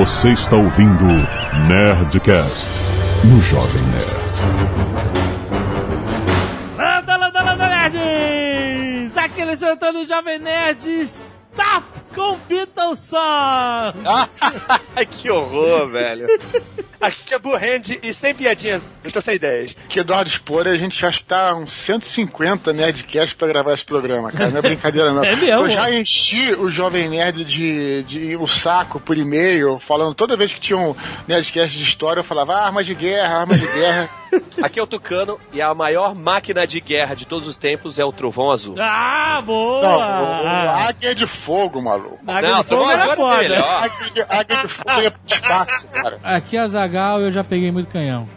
Você está ouvindo Nerdcast no Jovem Nerd. Landa, landa, landa, nerds! Aqui eles jantando Jovem Nerd. Stop com Beatles Songs! Que horror, velho. Aqui é Burrand e sem piadinhas. Eu estou sem ideias. Que Eduardo Spor, a gente acho que tá uns 150 Nerdcast pra gravar esse programa, cara. Não é brincadeira, não. É mesmo? Eu já enchi o Jovem Nerd de, de o saco por e-mail, falando toda vez que tinha um Nerdcast de história, eu falava ah, armas de guerra, armas de guerra. Aqui é o Tucano e a maior máquina de guerra de todos os tempos é o Trovão Azul. Ah, boa! Não, o, o Águia de Fogo, maluco. Águia Não, de Fogo Trovão era Azul foda. melhor. Águia de, Águia de Fogo pro espaço, cara. Aqui é a Zagal eu já peguei muito canhão.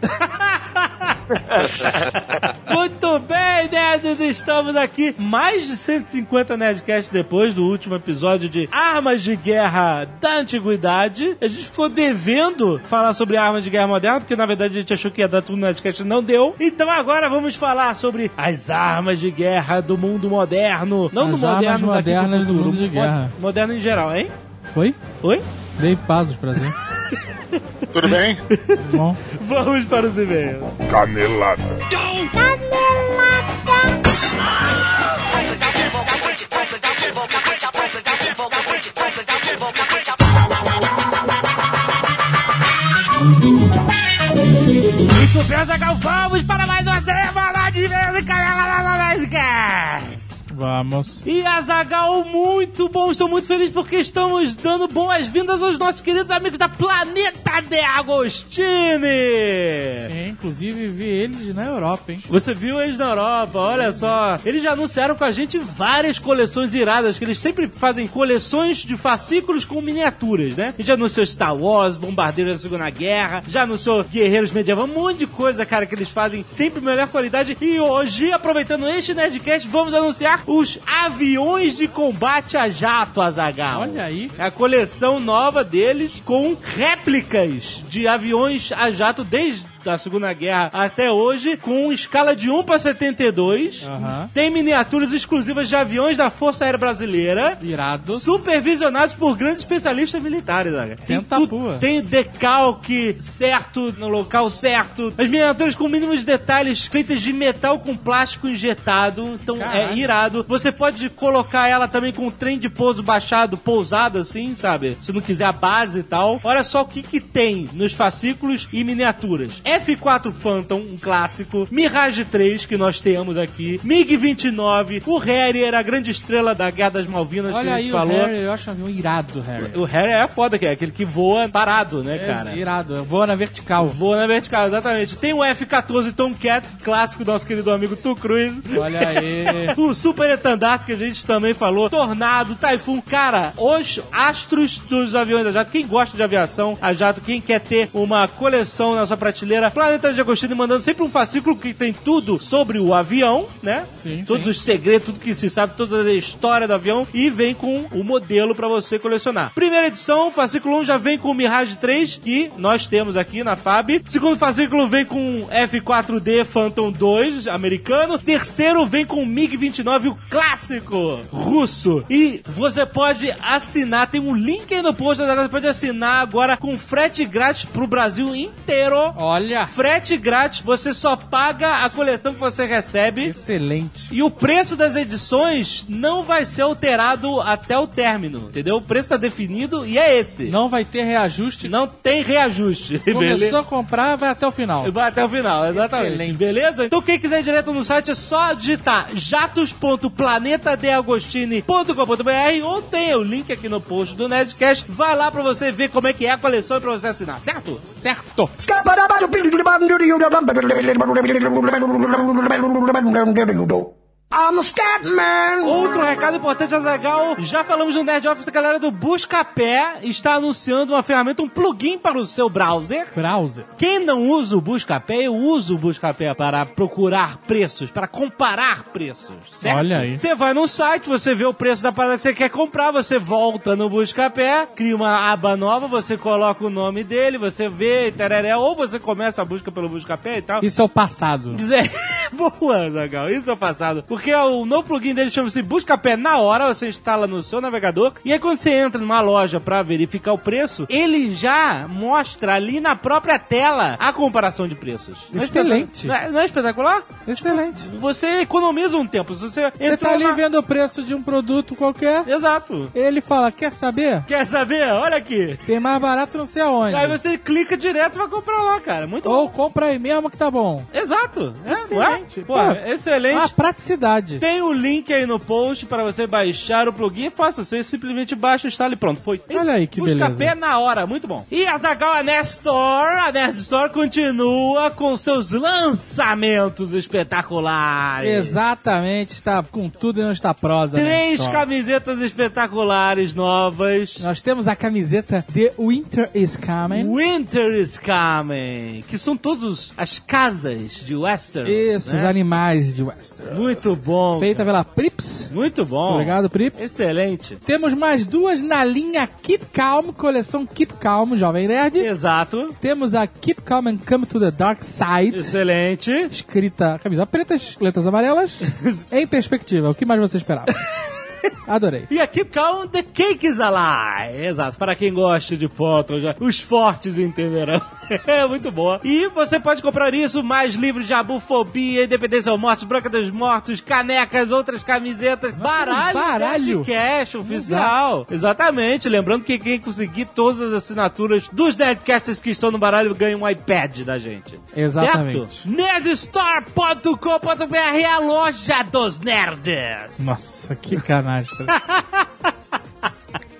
Muito bem, nerds, estamos aqui mais de 150 Nerdcasts depois do último episódio de Armas de Guerra da Antiguidade. A gente ficou devendo falar sobre armas de guerra moderna, porque na verdade a gente achou que ia dar tudo no Nerdcast e não deu. Então agora vamos falar sobre as armas de guerra do mundo moderno. Não As do armas moderno daqui pro modernas do futuro. mundo de guerra. Mo- Moderno em geral, hein? Oi? Oi? Dave Pazos, prazer. Tudo bem? Bom? Vamos para os e-mails. Canelada. Muito bem, Zagal, vamos para mais uma semana de vez em Canela da Nerdcast. Vamos. E Azagal, muito bom, estou muito feliz porque estamos dando boas-vindas aos nossos queridos amigos da Planeta de Agostini. Sim, inclusive vi eles na Europa, hein? Você viu eles na Europa, olha só. Eles já anunciaram com a gente várias coleções iradas, que eles sempre fazem coleções de fascículos com miniaturas, né? Já anunciou Star Wars, Bombardeiros da Segunda Guerra, já anunciou Guerreiros Medieval, um monte de coisa, cara, que eles fazem sempre melhor qualidade. E hoje, aproveitando este Nerdcast, vamos anunciar os aviões de combate a jato, Azagal. Olha aí. É a coleção nova deles com réplicas de aviões a jato desde da Segunda Guerra até hoje, com escala de 1 para 72. Aham. Tem miniaturas exclusivas de aviões da Força Aérea Brasileira. Irado. Supervisionados por grandes especialistas militares. Tem, pua. tem decalque certo no local certo. As miniaturas com mínimos detalhes feitas de metal com plástico injetado. Então é Caraca. irado. Você pode colocar ela também com um trem de pouso baixado, pousado assim, sabe? Se não quiser a base e tal. Olha só o que, que tem nos fascículos e miniaturas. F4 Phantom, um clássico. Mirage 3, que nós temos aqui. MiG-29. O Harrier, a grande estrela da Guerra das Malvinas que Olha a aí gente o falou. Harry, eu acho um avião irado, Harry. O Harrier é foda, que é aquele que voa parado, né, cara? É irado, voa na vertical. Voa na vertical, exatamente. Tem o F-14 Tomcat, clássico do nosso querido amigo Tu Cruz. Olha aí. O Super Etandarte, que a gente também falou. Tornado, Typhoon. Cara, os astros dos aviões da Jato. Quem gosta de aviação, a Jato, quem quer ter uma coleção na sua prateleira, Planeta de Agostinho mandando sempre um fascículo que tem tudo sobre o avião, né? Sim, Todos sim. os segredos, tudo que se sabe, toda a história do avião. E vem com o modelo pra você colecionar. Primeira edição, fascículo 1 já vem com o Mirage 3, que nós temos aqui na FAB. Segundo fascículo vem com F4D Phantom 2, americano. Terceiro vem com o MiG-29, o clássico russo. E você pode assinar, tem um link aí no post, você pode assinar agora com frete grátis pro Brasil inteiro. Olha. Frete grátis, você só paga a coleção que você recebe. Excelente. E o preço das edições não vai ser alterado até o término, entendeu? O preço tá definido e é esse. Não vai ter reajuste. Não tem reajuste. Começou beleza? a comprar, vai até o final. Vai até o final, exatamente. Excelente. Beleza? Então quem quiser ir direto no site é só digitar jatos.planetadeagostini.com.br ou tem o link aqui no post do Nerdcast. Vai lá pra você ver como é que é a coleção e pra você assinar, certo? Certo. do I'm a scat man. Outro recado importante, Azagal. Já falamos no Nerd Office, a galera do Buscapé está anunciando uma ferramenta, um plugin para o seu browser. Browser. Quem não usa o Buscapé, eu uso o Buscapé para procurar preços, para comparar preços, certo? Olha aí. Você vai no site, você vê o preço da parada que você quer comprar, você volta no Buscapé, cria uma aba nova, você coloca o nome dele, você vê, tereré, ou você começa a busca pelo Buscapé e tal. Isso é o passado. Dizer, boa, Zagal, isso é o passado. Porque porque o novo plugin dele chama-se Busca Pé na hora, você instala no seu navegador, e aí quando você entra numa loja pra verificar o preço, ele já mostra ali na própria tela a comparação de preços. É Excelente. Não é- não é espetacular? Excelente. Você economiza um tempo. Você Você tá ali na- vendo o preço de um produto qualquer, Exato. ele fala, quer saber? Quer saber? Olha aqui. Tem mais barato não sei aonde. Aí você clica direto e vai comprar lá, cara. Muito Ou bom. compra aí mesmo que tá bom. Exato. É, Excelente. Não é? Pô, Pô, excelente. Ah, praticidade. Tem o link aí no post para você baixar o plugin. É fácil, você simplesmente baixa, instala e pronto. Foi. Olha aí que Busca beleza. pé na hora, muito bom. E a Zagal a Store, a Nerd Store continua com seus lançamentos espetaculares. Exatamente, está com tudo e não está prosa. né, Três camisetas espetaculares novas. Nós temos a camiseta The Winter is Coming. Winter is coming, que são todos as casas de Western. Isso, os né? animais de Western. Muito bom. Feita pela Prips. Muito bom. Obrigado, Prips. Excelente. Temos mais duas na linha Keep Calm, coleção Keep Calm, Jovem Nerd. Exato. Temos a Keep Calm and Come to the Dark Side. Excelente. Escrita, camisa preta, letras amarelas. em perspectiva, o que mais você esperava? Adorei. E a Keep Calm, The Cake is Alive. Exato. Para quem gosta de fotos, já- os fortes entenderão. É muito boa. E você pode comprar isso, mais livros de abufobia, Independência ou Mortos, Branca dos Mortos, canecas, outras camisetas, baralho, baralho. cash oficial. Exatamente. Lembrando que quem conseguir todas as assinaturas dos Nerdcasters que estão no baralho ganha um iPad da gente. Exatamente. Certo? Nerdstore.com.br é a loja dos nerds. Nossa, que canastra.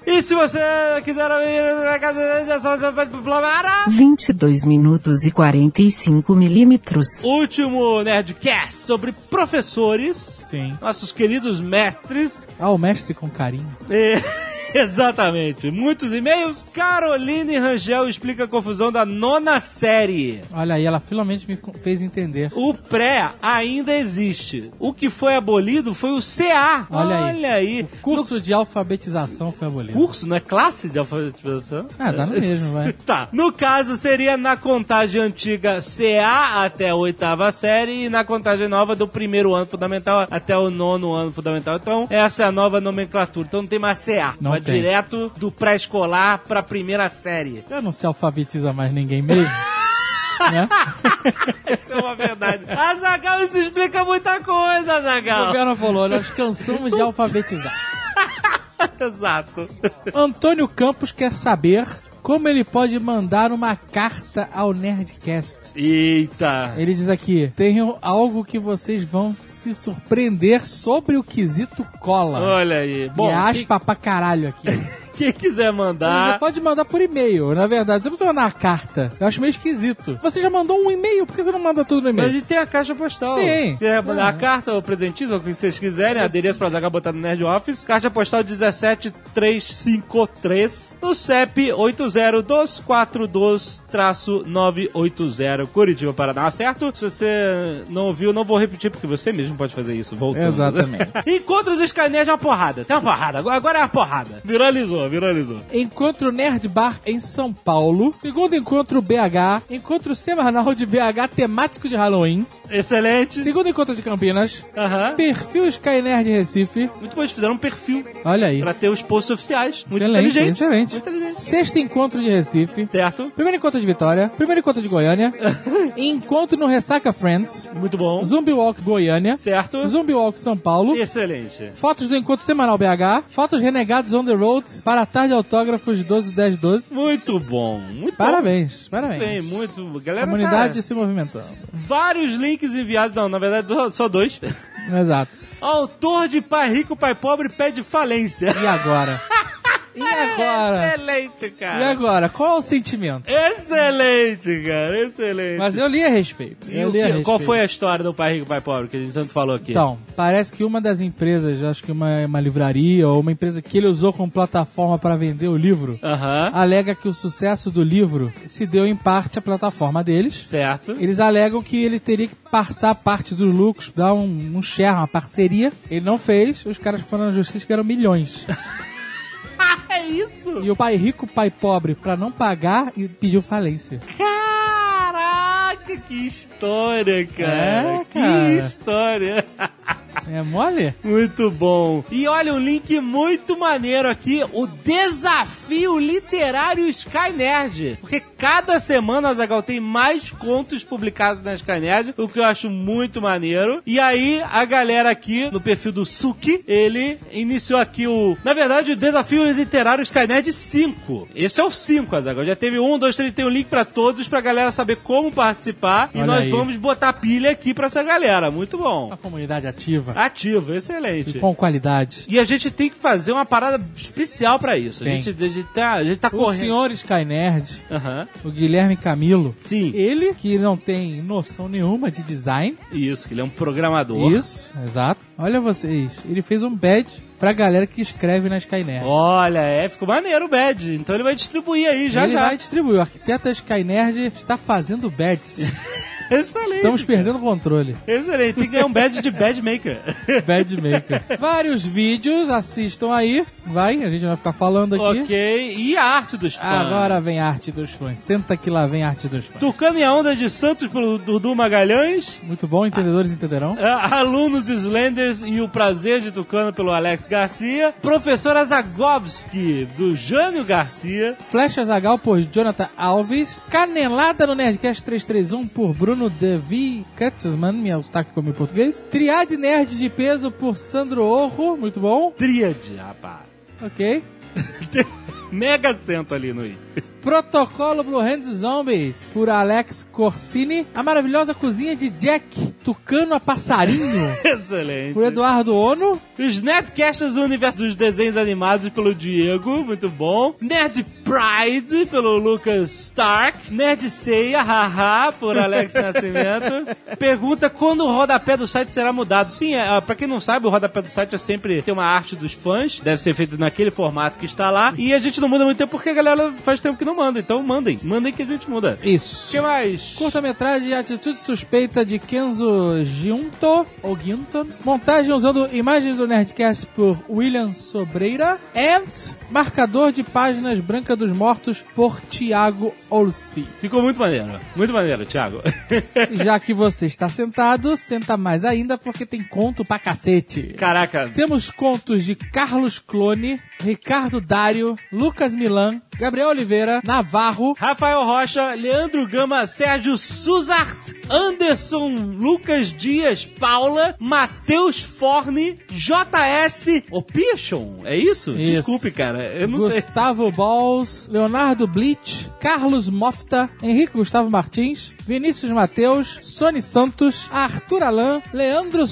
E se você quiser ir na casa de só você pode para 22 minutos e 45 milímetros. último Nerdcast sobre professores, Sim. nossos queridos mestres. Ah, o mestre com carinho. E- Exatamente. Muitos e-mails. Caroline Rangel explica a confusão da nona série. Olha aí, ela finalmente me fez entender. O pré ainda existe. O que foi abolido foi o CA. Olha aí. Olha aí. Curso de alfabetização foi abolido. Curso, não é classe de alfabetização? Ah, dá no mesmo, vai. Tá. No caso, seria na contagem antiga CA até a oitava série e na contagem nova do primeiro ano fundamental até o nono ano fundamental. Então, essa é a nova nomenclatura. Então não tem mais CA. Não Vai tem. direto do pré-escolar pra primeira série. Já não se alfabetiza mais ninguém mesmo. né? Isso é uma verdade. Azagal, isso explica muita coisa, O Azagal. governo falou, nós cansamos de alfabetizar. Exato. Antônio Campos quer saber como ele pode mandar uma carta ao Nerdcast. Eita. Ele diz aqui: tenho algo que vocês vão se surpreender sobre o quesito cola. Olha aí. Bom, e aspa pra caralho aqui. quem, quiser Você mandar... pode mandar por e-mail, na verdade. Você precisa mandar uma carta. Eu acho meio esquisito. Você já mandou um e-mail, por que você não manda tudo no Mas a e-mail? gente tem a caixa postal. Sim. Quer mandar Ah. a carta ou presentinhos, ou o que vocês quiserem, adereço pra Zaga botar no Nerd Office. Caixa postal 17353, no CEP 80242-980, Curitiba, Paraná, certo? Se você não ouviu, não vou repetir, porque você mesmo pode fazer isso, voltando. Exatamente. Encontros escaneia uma porrada. Tem uma porrada. Agora é uma porrada. Viralizou, viralizou. Encontro Nerd Bar em São Paulo. Segundo encontro BH. Encontro semanal de BH temático de Halloween. Excelente. Segundo encontro de Campinas. Aham. Perfil Sky Nerd Recife. Muito bom, eles fizeram um perfil Olha aí. pra ter os posts oficiais. Muito Excelente, inteligente. excelente. Muito inteligente. Sexto encontro de Recife. Certo? Primeiro encontro de Vitória. Primeiro encontro de Goiânia. encontro no Ressaca Friends. Muito bom. Zumbi Walk Goiânia. Certo? Zumbi Walk São Paulo. Excelente. Fotos do encontro semanal BH. Fotos renegados on the road. Para a tarde autógrafos 12 10 12. Muito bom. Muito Parabéns, bom. parabéns. Bem, muito. Galera, Comunidade tá- se movimentando. vários links enviados. Não, na verdade, só dois. Exato. Autor de Pai Rico, Pai Pobre pede falência. E agora? E agora? Excelente, E cara. agora? Qual é o sentimento? Excelente, cara. Excelente. Mas eu li a respeito. E Eu li a respeito. qual foi a história do Pai Rico, Pai Pobre que a gente tanto falou aqui? Então, parece que uma das empresas, acho que uma, uma livraria ou uma empresa que ele usou como plataforma para vender o livro, Aham. alega que o sucesso do livro se deu em parte à plataforma deles. Certo. Eles alegam que ele teria que passar parte dos lucros, dar um, um share, uma parceria. Ele não fez, os caras foram na justiça e ganharam milhões. É isso? E o pai rico, pai pobre, pra não pagar, e pediu falência. Caraca, que história, cara. É, Que cara. história. É mole? Muito bom. E olha um link muito maneiro aqui, o desafio literário Sky Nerd. Porque cada semana, Zagal, tem mais contos publicados na Sky Nerd, o que eu acho muito maneiro. E aí, a galera aqui, no perfil do Suki, ele iniciou aqui o... Na verdade, o desafio literário Sky Nerd 5. Esse é o 5, Zagal. Já teve um, dois, três, tem um link pra todos, pra galera saber como participar. e Olha nós aí. vamos botar pilha aqui pra essa galera. Muito bom. Uma comunidade ativa. Ativo, excelente. E com qualidade. E a gente tem que fazer uma parada especial pra isso. A Tem. gente, a gente tá, a gente tá O correndo. senhor Sky Nerd, Aham. o Guilherme Camilo, Sim, ele que não tem noção nenhuma de design. isso, que ele é um programador. Isso, exato. Olha vocês, ele fez um badge pra galera que escreve na Sky Nerd. Olha, é, ficou maneiro o badge. Então ele vai distribuir aí já ele já. vai distribuir. O arquiteto da Sky Nerd está fazendo badges. Excelente. Estamos perdendo o controle. Excelente. Tem que ganhar um badge de badge maker. Bad Maker. Vários vídeos, assistam aí. Vai, a gente vai ficar falando aqui. ok. E a arte dos fãs. Agora vem a arte dos fãs. Senta que lá vem a arte dos fãs. Tucano e a Onda de Santos pelo Dudu Magalhães. Muito bom, entendedores entenderão. Ah, Alunos Slenders e o Prazer de Tucano pelo Alex Garcia. Professora Zagovski, do Jânio Garcia. Flecha Zagal por Jonathan Alves. Canelada no Nerdcast 331 por Bruno Devi Katzman, meu sotaque como em português. Triade Nerd de Peso por Sandro Orro, muito bom. Tríade, rapaz. Ok. Mega acento ali no i. Protocolo Blue Hand Zombies por Alex Corsini. A maravilhosa cozinha de Jack, Tucano a Passarinho Excelente. por Eduardo Ono. Os Nerdcasts do universo dos desenhos animados pelo Diego, muito bom. Nerd Pride pelo Lucas Stark. Nerd Ceia, haha, por Alex Nascimento. Pergunta quando o rodapé do site será mudado. Sim, é, pra quem não sabe, o rodapé do site é sempre tem uma arte dos fãs, deve ser feito naquele formato que está lá. E a gente não muda muito tempo porque a galera faz tempo que não manda. Então mandem, mandem que a gente muda. O Isso. que mais? Curta-metragem Atitude Suspeita de Kenzo Ginto, ou Ginto. Montagem usando imagens do Nerdcast por William Sobreira. And Marcador de Páginas Branca dos Mortos por Thiago Olsi. Ficou muito maneiro. Muito maneiro, Thiago. Já que você está sentado, senta mais ainda porque tem conto pra cacete. Caraca, Temos contos de Carlos Clone, Ricardo Dário, Lucas Milan, Gabriel Oliveira, Navarro, Rafael Rocha, Leandro Gama, Sérgio Suzart, Anderson Lucas Dias, Paula, Matheus Forne, JS Opichon, é isso? Isso. Desculpe, cara, eu não sei. Gustavo Balls, Leonardo Blitz, Carlos Mofta, Henrique Gustavo Martins, Vinícius Mateus, Sony Santos, Arthur Alan, Leandro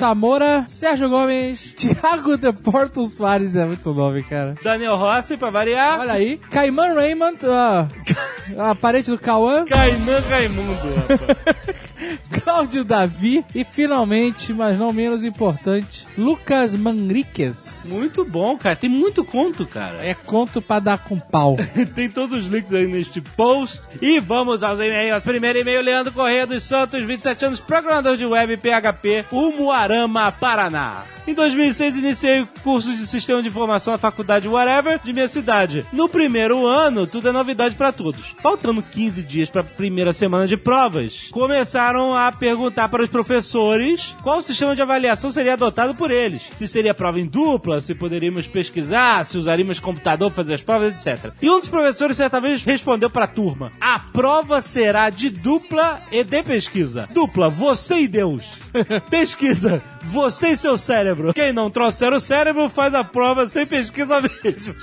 Samora, Sérgio Gomes, Thiago de Porto Soares, é muito nome, cara. Daniel Rossi, pra variar. Olha aí, Caiman Raymond, ah, a parente do Cauã, Kainan Raimundo, rapaz. Cláudio Davi e finalmente, mas não menos importante, Lucas Manriquez. Muito bom, cara. Tem muito conto, cara. É conto pra dar com pau. Tem todos os links aí neste post. E vamos aos e-mails. Primeiro e-mail, Leandro Corrêa dos Santos, 27 anos, programador de web PHP, Umuarama, Paraná. Em 2006, iniciei o curso de Sistema de Informação na faculdade Whatever de minha cidade. No primeiro ano, tudo é novidade para todos. Faltando 15 dias para a primeira semana de provas, começaram a perguntar para os professores qual sistema de avaliação seria adotado por eles. Se seria prova em dupla, se poderíamos pesquisar, se usaríamos computador para fazer as provas, etc. E um dos professores certa vez respondeu para a turma: A prova será de dupla e de pesquisa. Dupla, você e Deus. pesquisa, você e seu cérebro. Quem não trouxer o cérebro faz a prova sem pesquisa mesmo.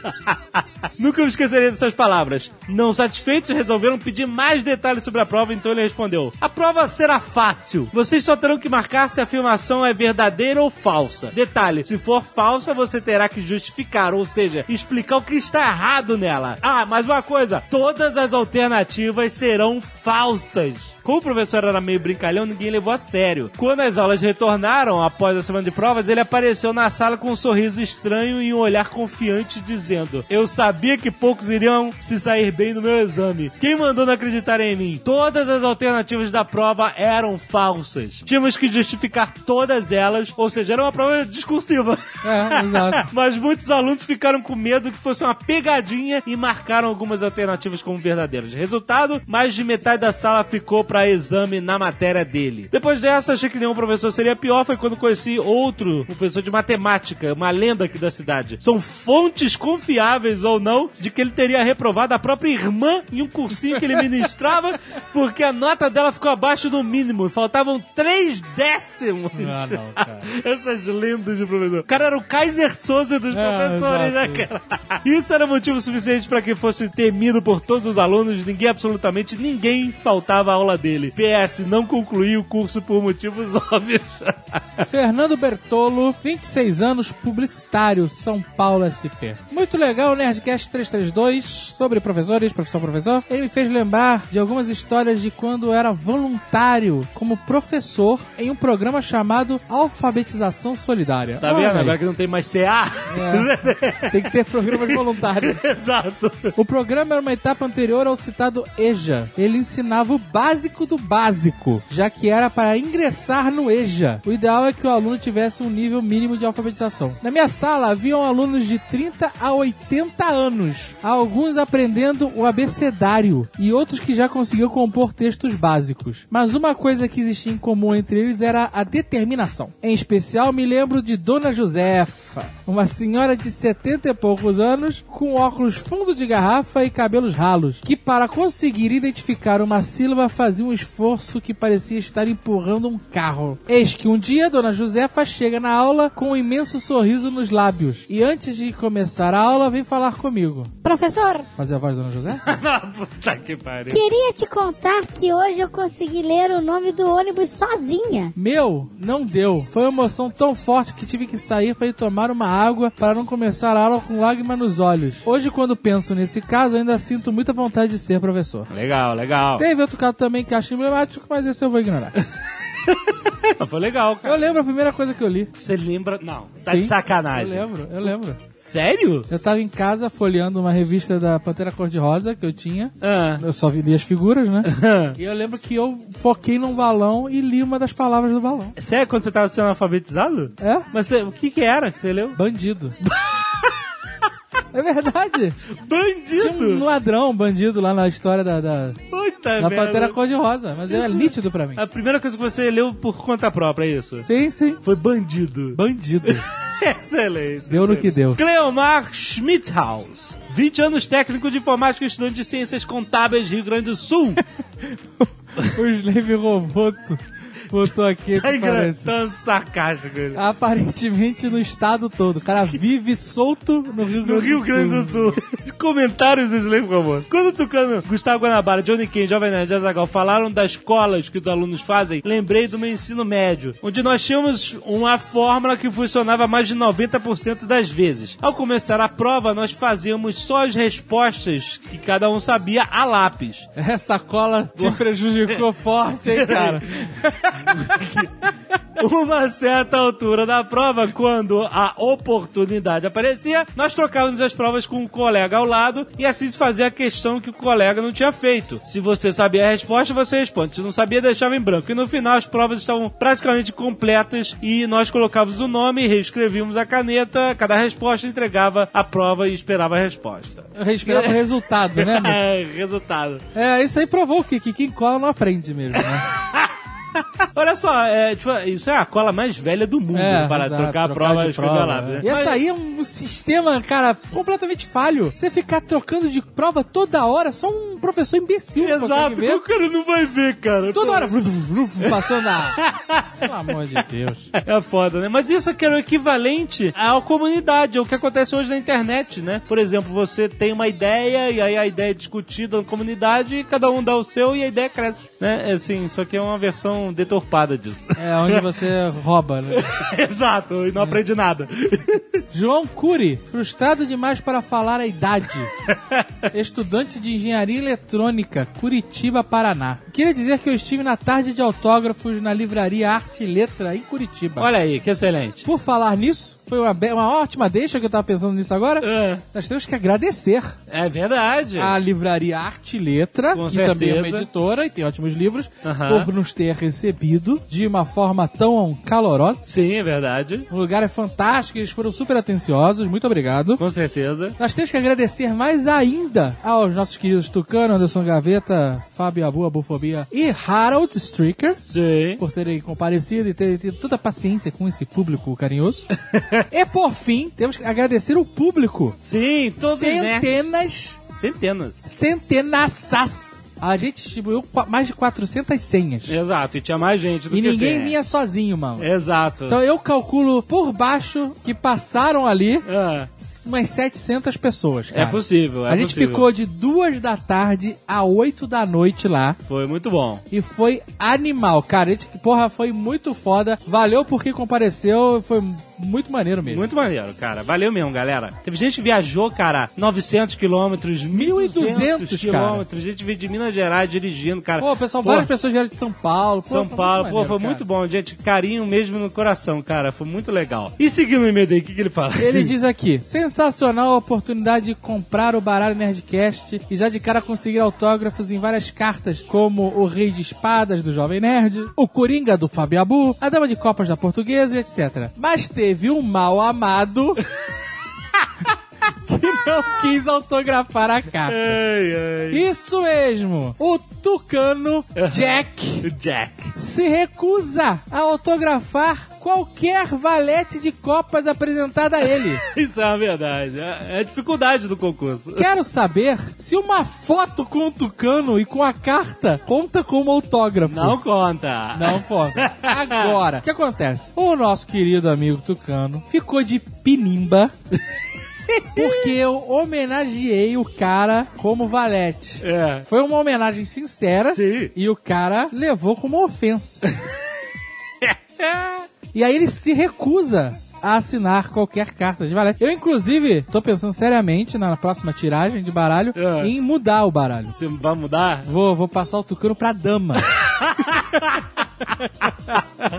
Nunca me esquecerei dessas palavras. Não satisfeitos, resolveram pedir mais detalhes sobre a prova, então ele respondeu: A prova será fácil. Vocês só terão que marcar se a afirmação é verdadeira ou falsa. Detalhe: se for falsa, você terá que justificar, ou seja, explicar o que está errado nela. Ah, mais uma coisa: todas as alternativas serão falsas. Como o professor era meio brincalhão, ninguém levou a sério. Quando as aulas retornaram, após a semana de provas, ele apareceu na sala com um sorriso estranho e um olhar confiante, dizendo: Eu sabia que poucos iriam se sair bem no meu exame. Quem mandou não acreditar em mim? Todas as alternativas da prova eram falsas. Tínhamos que justificar todas elas, ou seja, era uma prova discursiva. É, exato. Mas muitos alunos ficaram com medo que fosse uma pegadinha e marcaram algumas alternativas como verdadeiras. Resultado, mais de metade da sala ficou para pra exame na matéria dele. Depois dessa, achei que nenhum professor seria pior, foi quando conheci outro professor de matemática, uma lenda aqui da cidade. São fontes confiáveis ou não de que ele teria reprovado a própria irmã em um cursinho que ele ministrava, porque a nota dela ficou abaixo do mínimo. Faltavam três décimos. Ah, não, cara. Essas lendas de professor. O cara era o Kaiser Souza dos É, professores, né, cara? Isso era motivo suficiente para que fosse temido por todos os alunos. Ninguém, absolutamente ninguém, faltava a aula dele. PS, não concluí o curso por motivos óbvios. Fernando Bertolo, 26 anos, publicitário, São Paulo SP. Muito legal o Nerdcast 332 sobre professores, professor, professor. Ele me fez lembrar de algumas histórias de quando era voluntário como professor em um programa chamado Alfabetização Solidária. Tá vendo? Agora que não tem mais CA. Tem que ter programas voluntários. Exato. O programa era uma etapa anterior ao citado EJA. Ele ensinava o básico do básico, já que era para ingressar no EJA. O ideal é que o aluno tivesse um nível mínimo de alfabetização. Na minha sala haviam alunos de 30 a 80 anos, alguns aprendendo o abecedário e outros que já conseguiam compor textos básicos. Mas uma coisa que existia em comum entre eles era a determinação. Em especial, me lembro de Dona Josefa, uma senhora de 70 e poucos anos, com óculos fundo de garrafa e cabelos ralos, que para conseguir identificar uma sílaba fazia um esforço que parecia estar empurrando um carro. Eis que um dia Dona Josefa chega na aula com um imenso sorriso nos lábios e antes de começar a aula vem falar comigo. Professor, Fazer a voz da Dona José? Puta que pariu. queria te contar que hoje eu consegui ler o nome do ônibus sozinha. Meu, não deu. Foi uma emoção tão forte que tive que sair para ir tomar uma água para não começar a aula com lágrima nos olhos. Hoje, quando penso nesse caso, ainda sinto muita vontade de ser professor. Legal, legal. Teve outro caso também que acho emblemático, mas esse eu vou ignorar. Foi legal, cara. Eu lembro a primeira coisa que eu li. Você lembra? Não, tá Sim, de sacanagem. Eu lembro, eu lembro. Sério? Eu tava em casa folheando uma revista da Pantera Cor-de-Rosa que eu tinha. Ah. Eu só vi li as figuras, né? e eu lembro que eu foquei num balão e li uma das palavras do balão. Sério, quando você tava sendo alfabetizado? É? Mas você- o que que era que você leu? Bandido. é verdade. Tinha um Bandido! ladrão, bandido lá na história da, da, Puta merda. Pantera Cor-de-Rosa. Mas é nítido pra mim. A primeira coisa que você leu por conta própria, é isso? Sim, sim. Foi bandido. Bandido. Excelente. Deu no que deu. Cleomar Schmidhaus. 20 anos técnico de informática e estudante de ciências contábeis Rio Grande do Sul. o Slave Roboto botou aqui. Tá engraçado, sarcástico. ele. Aparentemente no estado todo. O cara vive solto no Rio Grande No Rio. Grande do Sul. Comentários do Slave Robot. Quando o Tucano, Gustavo Guanabara, Johnny Ken, Jovem Nerd e Azaghal falaram das escolas que os alunos fazem, lembrei do meu ensino médio, onde nós tínhamos uma fórmula que funcionava mais de 90% das vezes. Ao começar a prova, nós fazíamos só as respostas que cada um sabia a lápis. Essa cola te prejudicou forte, hein, cara? Uma certa altura da prova, quando a oportunidade aparecia, nós trocávamos as provas com um colega ao lado e assim se fazia a questão que o colega não tinha feito. Se você sabia a resposta, você responde. Se não sabia, deixava em branco. E no final as provas estavam praticamente completas e nós colocávamos o nome, reescrevíamos a caneta, cada resposta entregava a prova e esperava a resposta. Eu respirava o resultado, né? É, resultado. É, isso aí provou que, que quem cola não aprende mesmo, né? Olha só, é, tipo, isso é a cola mais velha do mundo É, para exato, trocar a prova de e prova, é. né? E essa aí é um sistema, cara, completamente falho. Você ficar trocando de prova toda hora, só um professor imbecil Exato, ver. o cara não vai ver, cara. Toda hora, passando a... Pelo amor de Deus. É foda, né? Mas isso aqui era o equivalente à comunidade, ao que acontece hoje na internet, né? Por exemplo, você tem uma ideia e aí a ideia é discutida na comunidade e cada um dá o seu e a ideia cresce, né? Assim, isso aqui é uma versão deturpada disso. É onde você rouba, né? Exato, e não aprende nada. João Cury, frustrado demais para falar a idade. Estudante de engenharia eletrônica, Curitiba, Paraná. Queria dizer que eu estive na tarde de autógrafos na livraria Arte e Letra em Curitiba. Olha aí, que excelente. Por falar nisso, foi uma, uma ótima deixa que eu tava pensando nisso agora. É, Nós temos que agradecer é verdade. a livraria Arte e Letra, Com que também é uma certeza. editora e tem ótimos livros, por nos ter recebido de uma forma tão calorosa. Sim, é verdade. O lugar é fantástico, eles foram super atenciosos. Muito obrigado. Com certeza. Nós temos que agradecer mais ainda aos nossos queridos Tucano, Anderson Gaveta, Fábio Abu, Abufobia e Harold Stricker Sim. por terem comparecido e terem tido toda a paciência com esse público carinhoso. e por fim, temos que agradecer o público. Sim, todos né? Centenas, Centenas. centenaças. A gente distribuiu mais de 400 senhas. Exato, e tinha mais gente do E que ninguém cem. vinha sozinho, mano. Exato. Então eu calculo por baixo que passaram ali Ah, umas 700 pessoas. é cara. possível, é a gente possível. ficou de duas da tarde a 8 da noite lá. Foi muito bom. E foi animal, cara. A gente, porra, foi muito foda. Valeu porque compareceu. Foi muito maneiro mesmo. Muito maneiro, cara. Valeu mesmo, galera. Teve gente que viajou, cara, 900 quilômetros, 1.200, 1.200 quilômetros. Gente veio de Minas Gerais dirigindo, cara. Pô, pessoal, Pô, várias pessoas vieram de São Paulo. Pô, São Paulo, pô, maneiro, foi cara. muito bom, gente. Carinho mesmo no coração, cara. Foi muito legal. E seguindo o e-mail daí, o que, que ele fala? Ele diz aqui: sensacional a oportunidade de comprar o baralho Nerdcast e já de cara conseguir autógrafos em várias cartas, como o Rei de Espadas do Jovem Nerd, o Coringa do Fabiabu, a Dama de Copas da Portuguesa e etc. Mas teve um mal amado que não quis autografar a carta. Ai, ai. Isso mesmo! O Tucano Jack Jack. se recusa a autografar qualquer valete de copas apresentada a ele. Isso é uma verdade. É é a dificuldade do concurso. Quero saber se uma foto com o Tucano e com a carta conta como autógrafo. Não conta. Não conta. Agora, o que acontece? O nosso querido amigo Tucano ficou de pinimba porque eu homenageei o cara como valete. É. Foi uma homenagem sincera Sim. e o cara levou como ofensa. E aí ele se recusa a assinar qualquer carta de valete. Eu, inclusive, tô pensando seriamente na próxima tiragem de baralho É. em mudar o baralho. Você vai mudar? Vou, vou passar o tucano pra dama.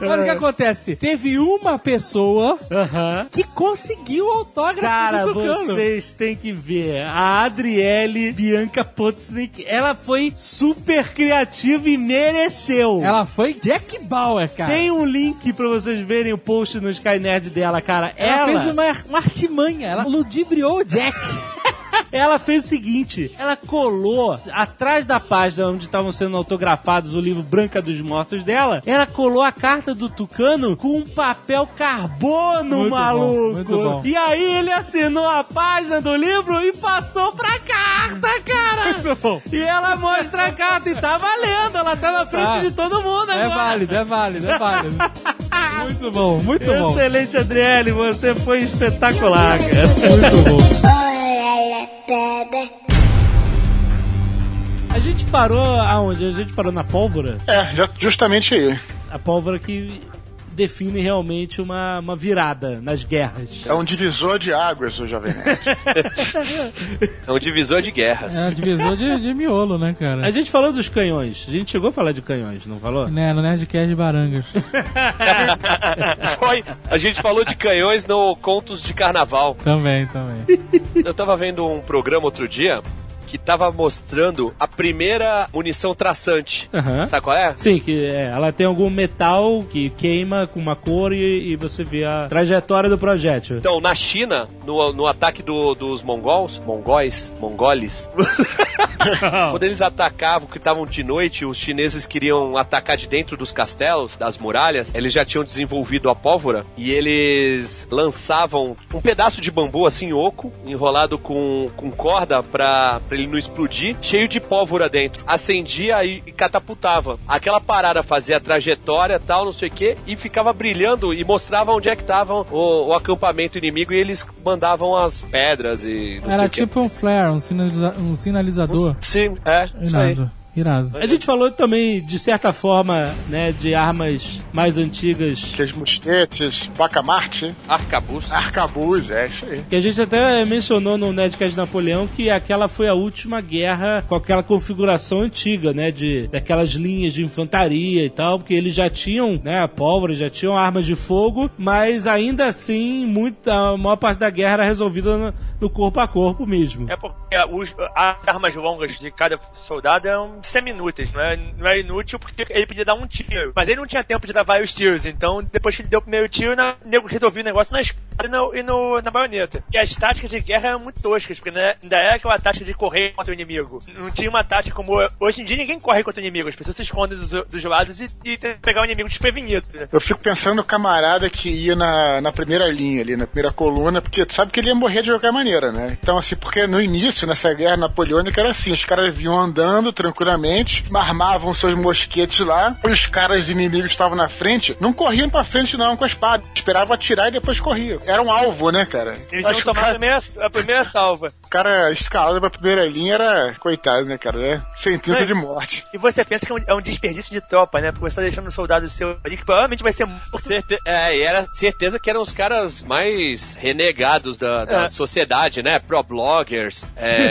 Olha o que acontece. Teve uma pessoa Aham. que conseguiu o autógrafo Cara, do tucano. vocês têm que ver. A Adriele Bianca Potsnik, ela foi super criativa e mereceu. Ela foi Jack Bauer, cara. Tem um link pra vocês verem o post no Sky Nerd dela, cara. Ela, Ela, fez uma, uma artimanha. Ela ludibriou o Jack. ela fez o seguinte: ela colou atrás da página onde estavam sendo autografados o livro Branca dos Mortos dela, ela colou a carta do Tucano com um papel carbono, Muito bom, maluco. muito bom. E aí ele assinou a página do livro e passou pra carta, cara. Muito bom. E ela mostra a carta e tá valendo, ela tá na frente Tá. de todo mundo É agora. válido, é válido, é válido. Muito bom, muito bom. Excelente, Adriele, você foi espetacular, cara. Muito bom. A gente parou aonde? A gente parou na pólvora? É, já- justamente aí. A pólvora que define realmente uma, uma virada nas guerras. É um divisor de águas, o Jovem Nerd. É um divisor de guerras. É, divisor de, de miolo, né, cara? A gente falou dos canhões. A gente chegou a falar de canhões, não falou? Né, no Nerdcast de Barangas. Foi. A gente falou de canhões no Contos de Carnaval. também, também. Eu tava vendo um programa outro dia que tava mostrando a primeira munição traçante. Aham. Sabe qual é? Sim, que é, ela tem algum metal que queima com uma cor e, e você vê a trajetória do projétil. Então, na China, no, no ataque do- dos mongols, mongóis, mongoles, quando eles atacavam, que estavam de noite, os chineses queriam atacar de dentro dos castelos, das muralhas, eles já tinham desenvolvido a pólvora e eles lançavam um pedaço de bambu assim oco, enrolado com, com corda pra, pra ele não explodir, cheio de pólvora dentro. Acendia e, e catapultava. Aquela parada fazia a trajetória tal, não sei o que, e ficava brilhando e mostrava onde é que tava o, o acampamento inimigo e eles mandavam as pedras e não sei Era tipo um flare, um, sinaliza- um sinalizador. Sim, é. Isso aí. Irado. A gente falou também, de certa forma, né, de armas mais antigas Aqueles mosquetes, Bacamarte, Arcabuz. arcabuz, é isso aí. Que a gente até mencionou no Nerdcast de Napoleão que aquela foi a última guerra com aquela configuração antiga, né? De daquelas linhas de infantaria e tal, porque eles já tinham, né, a pólvora, já tinham armas de fogo, mas ainda assim, muita, a maior parte da guerra era resolvida no, no corpo a corpo mesmo. É porque os- as armas longas de cada soldado eram semi-inúteis. Não é, não é inútil porque ele podia dar um tiro. Mas ele não tinha tempo de dar vários tiros. Então, depois que ele deu o primeiro tiro, o nego resolveu o negócio na espada e, no, e no- na baioneta. E as táticas de guerra eram muito toscas, porque né, ainda era aquela tática de correr contra o inimigo. Não tinha uma tática como. Hoje em dia ninguém corre contra o inimigo, as pessoas se escondem dos, dos lados e, e pegar o inimigo desprevenido. Né? Eu fico pensando no camarada que ia na, na primeira linha ali, na primeira coluna, porque tu sabe que ele ia morrer de qualquer maneira, né? Então, assim, porque no início, nessa guerra napoleônica, era assim: os caras vinham andando tranquilamente, armavam seus mosquetes lá, os caras inimigos que estavam na frente não corriam pra frente, não, com a espada. Esperavam atirar e depois corriam. Era um alvo, né, cara? Eles Acho iam tomar a cara, primeira, a primeira salva. o cara escalado pra primeira linha era, coitado, né, cara? Né? Sentença de morte. E você pensa que é um, é um desperdício de tropa, né? Porque você tá deixando um soldado seu ali que provavelmente vai ser morto. Certe... É, e era certeza que eram os caras mais renegados da, da É. sociedade, né? Pro-bloggers. É...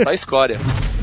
Só história.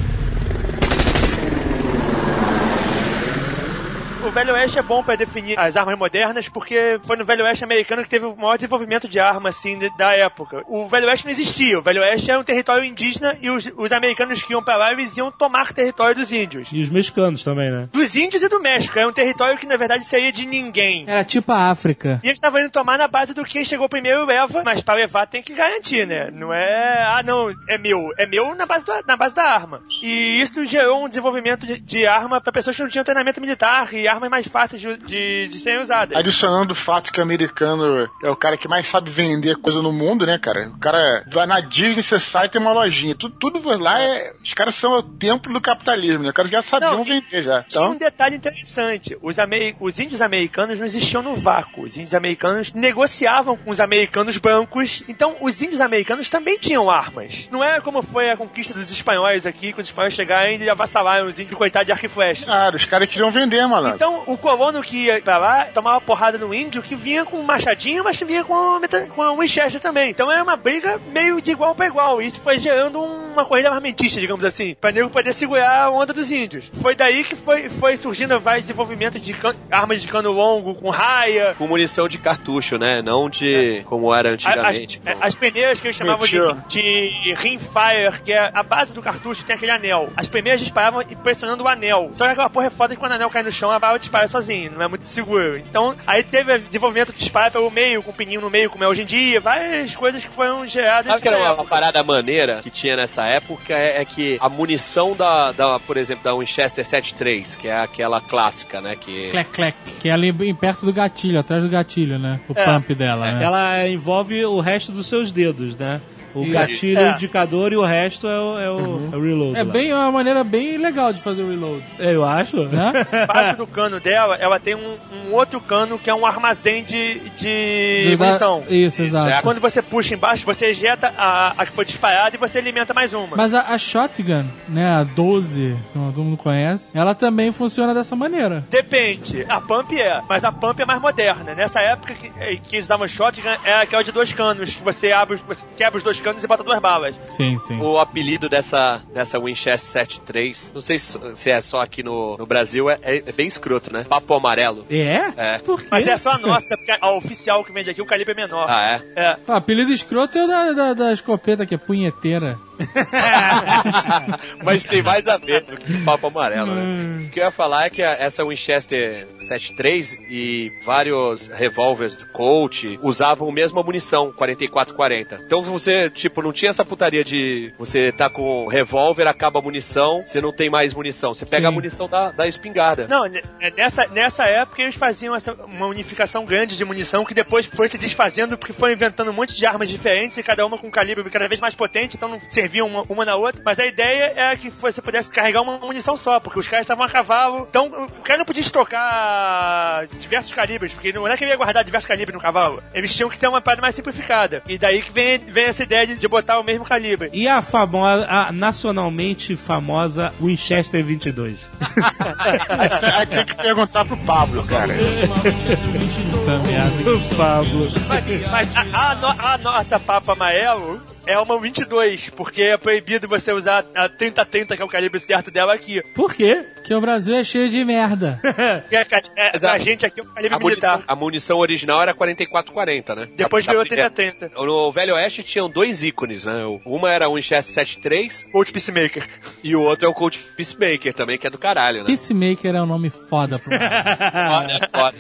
O Velho Oeste é bom pra definir as armas modernas porque foi no Velho Oeste americano que teve o maior desenvolvimento de arma, assim, de- da época. O Velho Oeste não existia. O Velho Oeste era um território indígena e os, os americanos que iam pra lá, eles iam tomar território dos índios. E os mexicanos também, né? Dos índios e do México. Era um território que, na verdade, seria de ninguém. Era tipo a África. E eles estavam indo tomar na base do quem chegou primeiro leva, mas pra levar tem que garantir, né? Não é, ah não, é meu. É meu na base da, na base da arma. E isso gerou um desenvolvimento de, de arma pra pessoas que não tinham treinamento militar e armas mais fáceis de, de, de serem usadas. Adicionando o fato que o americano é o cara que mais sabe vender coisa no mundo, né, cara? O cara vai na Disney, você sai tem uma lojinha. Tudo, tudo lá é. Os caras são o templo do capitalismo, né? Os caras já sabiam Não, e- vender já. Tinha um Então, detalhe interessante. Os, os índios americanos não existiam no vácuo. Os índios americanos negociavam com os americanos brancos. Então, os índios americanos também tinham armas. Não é como foi a conquista dos espanhóis aqui, que os espanhóis chegaram e avassalaram os índios, coitados de arco e flecha. cara, os caras queriam vender, malandro. Então, o colono que ia pra lá tomava porrada no índio que vinha com um machadinho, mas que vinha com, meta- com um Winchester também. Então era uma briga meio de igual pra igual. E isso foi gerando uma corrida armamentista, digamos assim, pra nego poder segurar a onda dos índios. Foi daí que foi, foi surgindo vários desenvolvimentos de can- armas de cano longo, com raia. Com munição de cartucho, né? Não de como era As, antigamente. é, as primeiras que eles chamavam de, de rimfire, que é a base do cartucho, tem aquele anel. As primeiras disparavam e pressionando o anel. Só que aquela porra é foda que quando o anel cai no chão, a bala dispara sozinha, não é muito seguro. Então, aí teve desenvolvimento de dispara pelo meio, com pininho no meio, como é hoje em dia, várias coisas que foram geradas. Sabe que era uma, parada maneira que tinha nessa época? É, é que a munição da, da, por exemplo, da Winchester 7.3, que é aquela clássica, né? Que Clec, clec. Que é ali em perto do gatilho, atrás do gatilho, né? O É. pump dela, né? Ela envolve o resto dos seus dedos, né? O Isso. gatilho, É. o indicador e o resto é o, é o, é o reload. É lá. bem uma maneira bem legal de fazer o reload, É, Eu acho. né? Embaixo do cano dela, ela tem um, um outro cano que é um armazém de, de da- munição. Isso, exato. Quando você puxa embaixo, você ejeta a, a que foi disparada e você alimenta mais uma. Mas a, a shotgun, né, a 12, que todo mundo conhece, ela também funciona dessa maneira. Depende. A Pump é, mas a Pump é mais moderna. Nessa época que, eh, que eles usavam shotgun, é aquela de dois canos, que você abre, você quebra os dois canos e bota duas balas. Sim, sim. o apelido dessa, dessa Winchester 7.3, não sei se se é só aqui no, no Brasil, é, é bem escroto, né? Papo amarelo. É? É. Por quê? Mas é só a nossa, porque a oficial que vende aqui, o calibre é menor. Ah, é? É. O apelido escroto é o da, da, da escopeta, que é punheteira. Mas tem mais a ver do que papo amarelo, né? O que eu ia falar é que essa Winchester 7.3 e vários revólveres Colt usavam a mesma munição, 44-40. Então você, tipo, não tinha essa putaria de você tá com revólver, acaba a munição, você não tem mais munição. Você pega Sim. a munição da, da espingarda. Não, ne- nessa, nessa época eles faziam essa, uma unificação grande de munição que depois foi se desfazendo porque foi inventando um monte de armas diferentes e cada uma com um calibre cada vez mais potente, então não serviam uma, uma na outra. Mas a ideia era que você pudesse carregar uma munição só, porque os caras estavam a cavalo. Então o cara não podia estocar diversos calibres, porque não é que ele ia guardar diversos calibres no cavalo. Eles tinham que ter uma parada mais simplificada. E daí que vem, vem essa ideia de, de botar o mesmo calibre. E a famosa, a nacionalmente famosa Winchester 22. Aí tem- que perguntar pro Pablo, cara. Puta merda. O Pablo. Mas, mas a, a, no- a nossa Papa Amarelo é uma 22, porque é proibido você usar a 30-30, que é o calibre certo dela aqui. Por quê? Que o Brasil é cheio de merda. A, é, Exato. a gente aqui é um calibre A munição, militar. a munição original era 44-40, né? Depois Da- virou da- 30-30. No Velho Oeste tinham dois ícones, né? Uma era o Winchester 73 Coach Peacemaker. e o outro é o Colt Peacemaker também, que é do caralho, né? Peacemaker é um nome foda pro Foda, foda.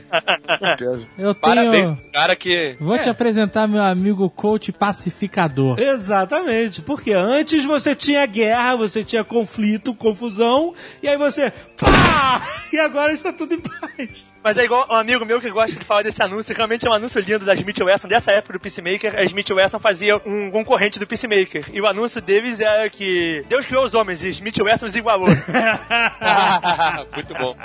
Com certeza. Eu Parabéns tenho. pro cara que... Vou te apresentar meu amigo coach pacificador. Exatamente, porque antes você tinha guerra, você tinha conflito, confusão, e aí você. Pá! E agora está tudo em paz. Mas é igual um amigo meu que gosta de falar desse anúncio, realmente é um anúncio lindo da Smith Wesson, dessa época do Peacemaker, a Smith Wesson fazia um concorrente do Peacemaker. E o anúncio deles era que Deus criou os homens e Smith Wesson os igualou. Muito bom.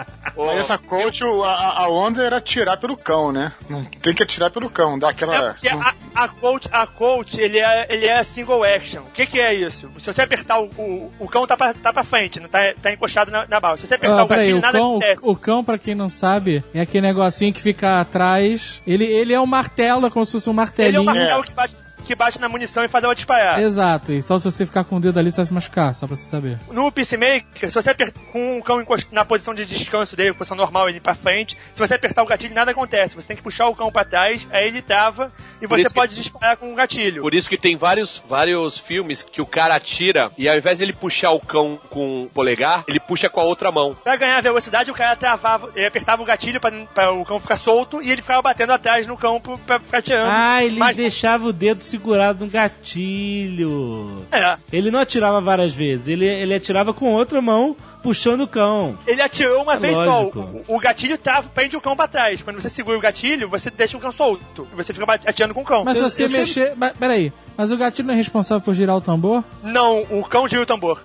Essa coach, a, a onda era atirar pelo cão, né? Não tem que atirar pelo cão, dá aquela. É a, a coach, a coach ele, é, ele é single action. O que, que é isso? Se você apertar o, o, o cão tá pra, tá pra frente, não tá, tá encostado na, na bala. Se você apertar Ó, o gatilho, o nada cão, acontece. o, o cão, pra quem não sabe, é aquele negocinho que fica atrás. Ele, ele é um martelo, é como se fosse um Ele é martelinho. um martelo que bate, que bate na munição e faz ela disparar. Exato, e só se você ficar com o dedo ali, você vai se machucar, só pra você saber. No Peacemaker, se você apertar com o cão na posição de descanso dele, posição normal, ele pra frente, se você apertar o gatilho, nada acontece. Você tem que puxar o cão pra trás, aí ele trava e Por você isso que- pode disparar com o gatilho. Por isso que tem vários, vários filmes que o cara atira e ao invés de ele puxar o cão com o polegar, ele puxa com a outra mão. Pra ganhar velocidade, o cara travava, ele apertava o gatilho pra, pra o cão ficar solto e ele ficava batendo atrás no cão pra, pra ficar tirando. Ah, ele Mas- deixava o dedo segurado no gatilho. É. Ele não atirava várias vezes, ele, ele atirava com outra mão, puxando o cão. Ele atirou uma É vez lógico. só. O, o gatilho trava, prende o cão pra trás. Quando você segura o gatilho, você deixa o cão solto. E você fica atirando com o cão. Mas Eu- você eu sempre- mexer. Mas, peraí, mas o gatilho não é responsável por girar o tambor? Não, o cão gira o tambor.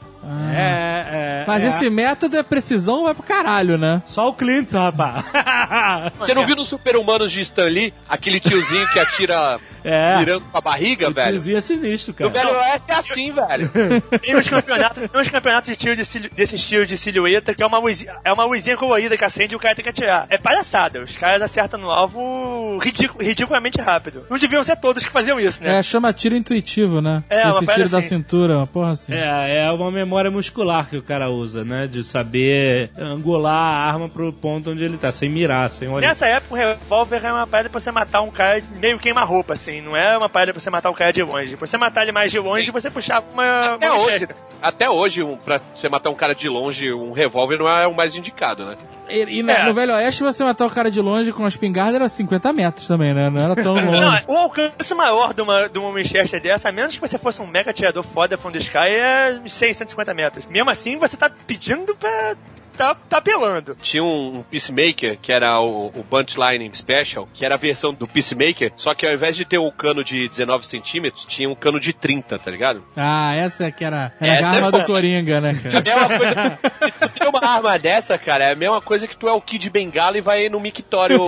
É, é. Mas é. esse método é precisão, vai pro caralho, né? Só o Clint, rapaz. Você não viu no Super-Humanos de Stan Lee aquele tiozinho que atira É. mirando com a barriga, o velho? tiozinho é sinistro, No cara. Velho Oeste é assim, velho. Tem uns campeonatos, tem uns campeonatos de tiro de sil- desse estilo de silhueta que é uma, luzinha, é uma luzinha colorida que acende e o cara tem que atirar. É palhaçada. Os caras acertam no alvo ridicu- ridiculamente rápido. Não deviam ser todos que faziam isso, né? É, chama tiro intuitivo, né? É, Esse tiro da assim. cintura, uma porra assim. É, é uma memória muscular que o cara usa, né? De saber angular a arma pro ponto onde ele tá, sem mirar, sem olhar. Nessa época, o revólver é uma parada pra você matar um cara meio queima-roupa, assim. Não é uma parada pra você matar o cara de longe. Pra você matar ele mais de longe, você puxava uma. Até uma hoje, até hoje, um, pra você matar um cara de longe, um revólver não é o mais indicado, né? E, e na- É. no Velho Oeste, você matar o cara de longe com a espingarda era 50 metros também, né? Não era tão longe. Não, o alcance maior de uma, de uma Winchester dessa, a menos que você fosse um mega atirador foda from the sky, é 650 metros. Mesmo assim, você tá pedindo pra. Tá, tá apelando. Tinha um, um Peacemaker, que era o, o Buntline Special, que era a versão do Peacemaker, só que ao invés de ter o cano de 19 centímetros, tinha um cano de 30, tá ligado? Ah, essa é que era, era Essa a é arma do boa. Coringa, né, cara? É uma coisa. tu tem uma arma dessa, cara, é a mesma coisa que tu é o Kid Bengala e vai no mictório.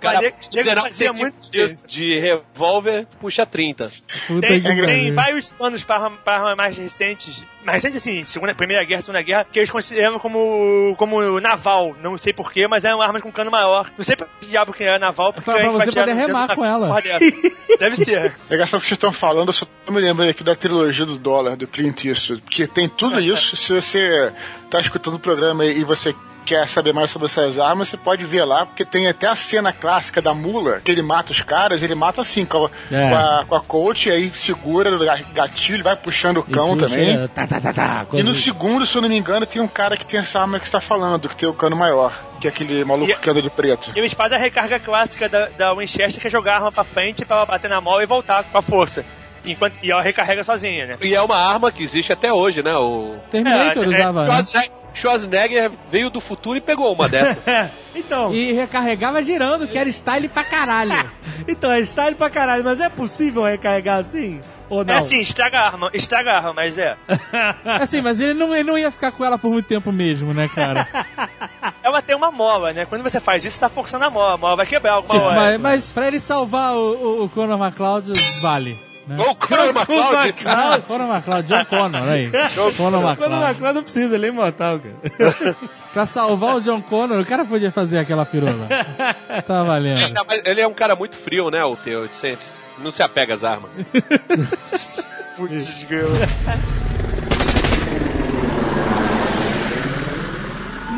Cara, 19 fazia muito de, de revólver, puxa 30. Puta Tem, que tem vários planos para arma- armas mais recentes. Mais recentes, assim, segunda, Primeira Guerra, Segunda Guerra, que eles consideram como, como naval. Não sei porquê, mas eram armas com cano maior. Não sei pra que diabo que era naval, porque Pra- pra a gente você poder remar com ela. Deve ser. É que vocês estão falando, eu só tô me lembrando aqui da trilogia do dólar, do Clint Eastwood, porque tem tudo isso. Se você tá escutando o programa e você quer saber mais sobre essas armas, você pode ver lá, porque tem até a cena clássica da mula, que ele mata os caras, ele mata assim, com a, É. com a, com a coach, aí segura o ga- gatilho, vai puxando o cão E puxa, também. Tá, tá, tá, tá. E no segundo, se eu não me engano, tem um cara que tem essa arma que você tá falando, que tem o cano maior, que é aquele maluco E- que anda de preto. E eles fazem a recarga clássica da, da Winchester, que é jogar a arma pra frente pra bater na mola e voltar com a força. Enquanto, e ela recarrega sozinha, né? E é uma arma que existe até hoje, né? O Terminator É, é, usava, né? Schwarzenegger, veio do futuro e pegou uma dessa. É, então, E recarregava girando, que era style pra caralho. então, é style pra caralho, mas é possível recarregar assim? Ou não? É assim, estraga a arma, estraga a arma, mas é. Assim, mas ele não, ele não ia ficar com ela por muito tempo mesmo, né, cara? Ela tem uma mola, né? Quando você faz isso, você tá forçando a mola. A mola vai quebrar alguma Tipo, hora. mas, mas pra ele salvar o, o, o Conor McLeod, vale. Né? Ô, Conor McLeod! Conor McLeod, John Connor, aí. Conor o McLeod. McLeod não precisa, ele é imortal, cara. Pra salvar o John Connor, o cara podia fazer aquela firula. Tá valendo. Não, mas Ele é um cara muito frio, né, o T-800. Não se apega às armas.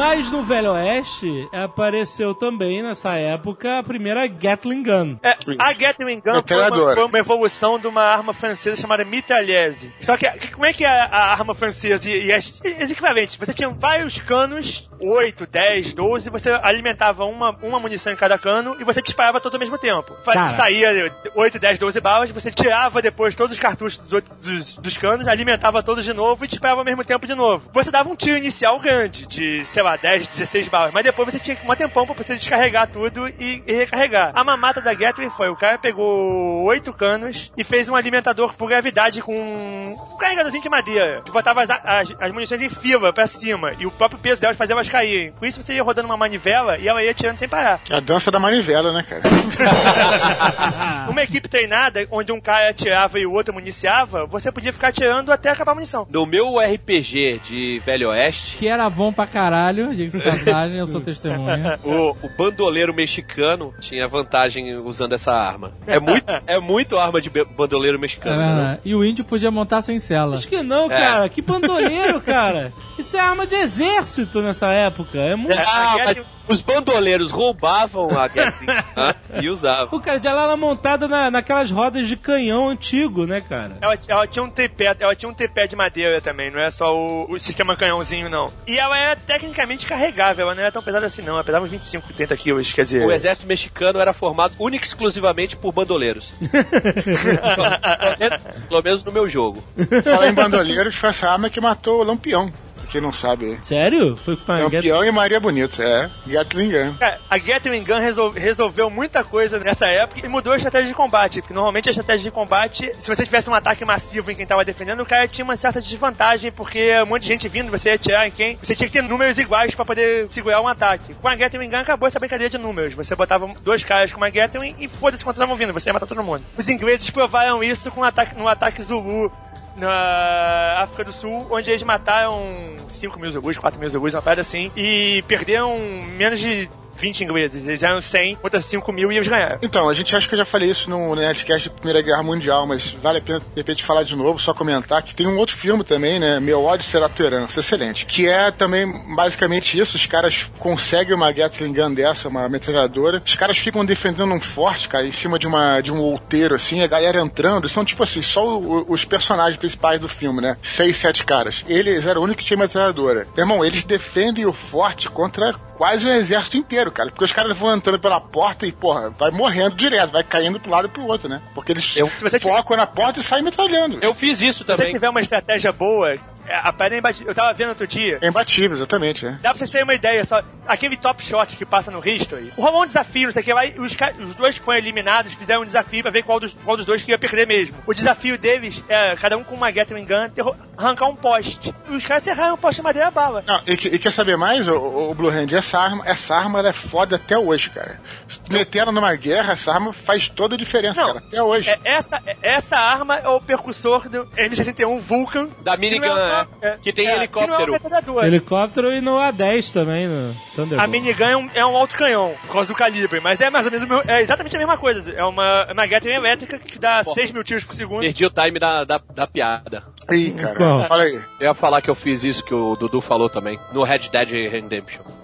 Mas no Velho Oeste apareceu também nessa época a primeira Gatling Gun. É, a Gatling Gun foi uma, foi uma evolução de uma arma francesa chamada mitraillese. Só que, que- como é que é a, a arma francesa e, e as, e equivalentes? Você tinha vários canos, 8, 10, 12, você alimentava uma, uma munição em cada cano e você disparava todos ao mesmo tempo. Cara. Saía 8, 10, 12 balas, você tirava depois todos os cartuchos dos, oito- dos, dos canos, alimentava todos de novo e disparava ao mesmo tempo de novo. Você dava um tiro inicial grande, de, sei lá, 10, 16 balas, mas depois você tinha um tempão pra você descarregar tudo e, e recarregar. A mamata da Gatling foi, o cara pegou oito canos e fez um alimentador por gravidade com um carregadorzinho de madeira, que botava as, as, as munições em fila pra cima, e o próprio peso delas fazia elas caírem. Com isso você ia rodando uma manivela e ela ia tirando sem parar. A dança da manivela, né, cara? Uma equipe treinada, onde um cara atirava e o outro municiava, você podia ficar atirando até acabar a munição. No meu RPG de Velho Oeste, Que era bom pra caralho, diga-se passagem, eu sou testemunha. o, o bandoleiro mexicano tinha vantagem usando essa arma. É muito, é muito arma de bandoleiro mexicano. né? É, e o índio podia montar sem cela. Acho que não, cara. Que bandoleiro, cara. Isso é arma de exército nessa época. É muito. Ah, A mas os bandoleiros roubavam a Gun e usavam. O cara de lá ela montada na, naquelas rodas de canhão antigo, né, cara? Ela, ela tinha um tripé, ela tinha um tripé de madeira também, não é só o, o sistema canhãozinho, não. E ela era tecnicamente carregável, ela não era tão pesada assim, não. Ela pesava uns 25, 30 quilos, quer dizer. O exército mexicano era formado única e exclusivamente por bandoleiros. Pelo menos no meu jogo. Falar em bandoleiros, foi essa arma que matou o Lampião. Quem não sabe. Sério? Foi com a Lampião e Maria Bonita, é. Gatling Gun. Cara, a Gatling Gun resol- resolveu muita coisa nessa época e mudou a estratégia de combate. Porque normalmente a estratégia de combate, se você tivesse um ataque massivo em quem tava defendendo, o cara tinha uma certa desvantagem, porque um monte de gente vindo, você ia atirar em quem. Você tinha que ter números iguais pra poder segurar um ataque. Com a Gatling Gun acabou essa brincadeira de números. Você botava dois caras com uma Gatling e foda-se quantos estavam vindo, você ia matar todo mundo. Os ingleses provaram isso com um ataque, no ataque Zulu na África do Sul, onde eles mataram 5 mil Zulus, 4 mil Zulus, uma parada assim, e perderam menos de 20 ingleses. Eles eram 100, outras 5 mil e eles ganharam. Então, a gente acha que eu já falei isso no Nerdcast da Primeira Guerra Mundial, mas vale a pena de repente falar de novo, só comentar que tem um outro filme também, né? Meu ódio será tua herança, excelente. Que é também basicamente isso: os caras conseguem uma Gatling Gun dessa, uma metralhadora, os caras ficam defendendo um forte, cara, em cima de, uma, de um outeiro, assim, a galera entrando, são tipo assim, só o- os personagens principais do filme, né? Seis, sete caras. Eles eram o único que tinha metralhadora. Irmão, eles defendem o forte contra quase o exército inteiro, cara. Porque os caras vão entrando pela porta e, porra, vai morrendo direto, vai caindo pro lado e pro outro, né? Porque eles Eu- Se você focam na porta e saem metralhando. Eu fiz isso Se você também. tiver uma estratégia boa, é, a parada é imbatível. Eu tava vendo outro dia. É imbatível, exatamente, é. Dá pra vocês terem uma ideia só. Aquele top shot que passa no History. Rolou um desafio, não sei o que lá. e Os, os dois que foram eliminados fizeram um desafio pra ver qual dos, qual dos dois que ia perder mesmo. O desafio deles é cada um com uma Gatling Gun arrancar um poste. E os caras serraram o poste de madeira a bala. Não, e, e quer saber mais, o, o Blue Hand? Essa arma, essa arma é foda até hoje, cara. Se tu meter ela numa guerra, essa arma faz toda a diferença, Não, cara. Até hoje. É, essa, é- essa arma é o percussor do M61 Vulcan. Da minigun, que é é, que tem é, helicóptero. Que é. Helicóptero e no A10 também, no A Thunderbolt. minigun é um, é um alto canhão, por causa do calibre, mas é mais ou menos é exatamente a mesma coisa. É uma, é uma Gatling elétrica que dá 6 mil tiros por segundo. Perdi o time da, da, da piada. Ih, cara. Fala aí. Eu ia falar que eu fiz isso que o Dudu falou também. No Red Dead Redemption.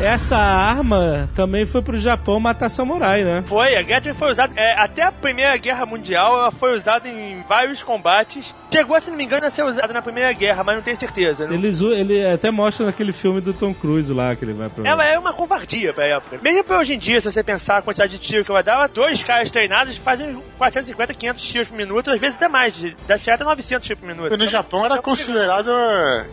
Essa arma também foi pro Japão matar samurai, né? Foi, a Gatling foi usada. é, até a Primeira Guerra Mundial, ela foi usada em vários combates. Chegou, se não me engano, a ser usada na Primeira Guerra, mas não tenho certeza. Não- Eles, ele até mostra naquele filme do Tom Cruise lá que ele vai pra. Ela é uma covardia pra época. Mesmo pra hoje em dia, se você pensar a quantidade de tiro que ela dava, dois caras treinados fazem 450, 500 tiros por minuto, às vezes até mais. Dá até 900 tiros por minuto. No Japão era considerado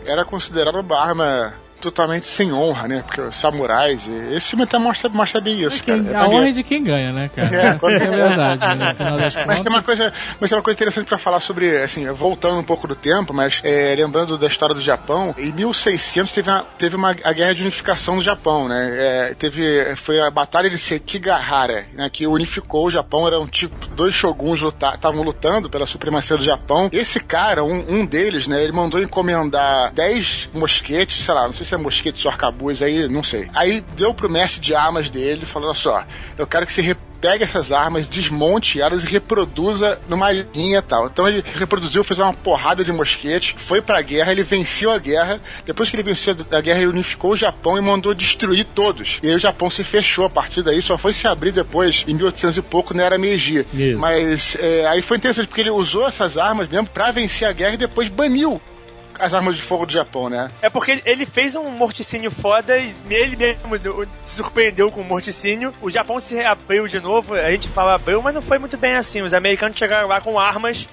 era considerado uma arma totalmente sem honra, né? Porque os samurais. Esse filme até mostra, mostra bem isso, cara. Quem- É a honra é de quem ganha, né, cara? É, é verdade, né? Mas tem uma coisa, mas tem uma coisa interessante pra falar sobre, assim, voltando um pouco do tempo, mas é, lembrando da história do Japão, em 1600 teve, uma, teve uma, a guerra de unificação do Japão, né? É, teve, foi a batalha de Sekigahara, né? Que unificou o Japão, eram tipo dois shoguns estavam lutando pela supremacia do Japão. Esse cara, um, um deles, né? Ele mandou encomendar 10 mosquetes, sei lá, não sei se é mosquete ou arcabuz aí, não sei. Aí deu pro mestre de armas dele, falou: olha só, eu quero que você pegue essas armas, desmonte elas e reproduza numa linha e tal. Então ele reproduziu, fez uma porrada de mosquete, foi pra guerra, ele venceu a guerra. Depois que ele venceu a guerra, ele unificou o Japão e mandou destruir todos. E aí o Japão se fechou a partir daí, só foi se abrir depois, em 1800 e pouco, na era Meiji. Isso. Mas é, aí foi interessante, porque ele usou essas armas mesmo pra vencer a guerra e depois baniu as armas de fogo do Japão, né? É porque ele- fez um morticínio foda e ele mesmo se surpreendeu com o morticínio. O Japão se reabriu de novo, a gente fala abriu, mas não foi muito bem assim. Os americanos chegaram lá com armas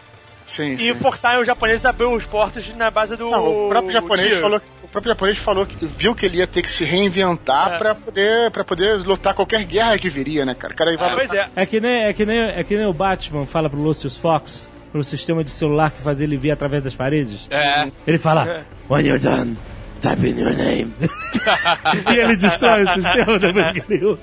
Sim, e sim. forçaram os japoneses a abrir os portos na base do. Não, o próprio japonês tiro. falou o próprio japonês falou que viu que ele ia ter que se reinventar É. pra poder para poder lutar qualquer guerra que viria, né, cara? Cara vai Ah, pois é. É que nem, é que nem, é que nem o Batman fala pro Lucius Fox, pro sistema de celular que faz ele ver através das paredes. É. Ele fala, when you're done, type in your name. e ele destrói o sistema depois que ele usa.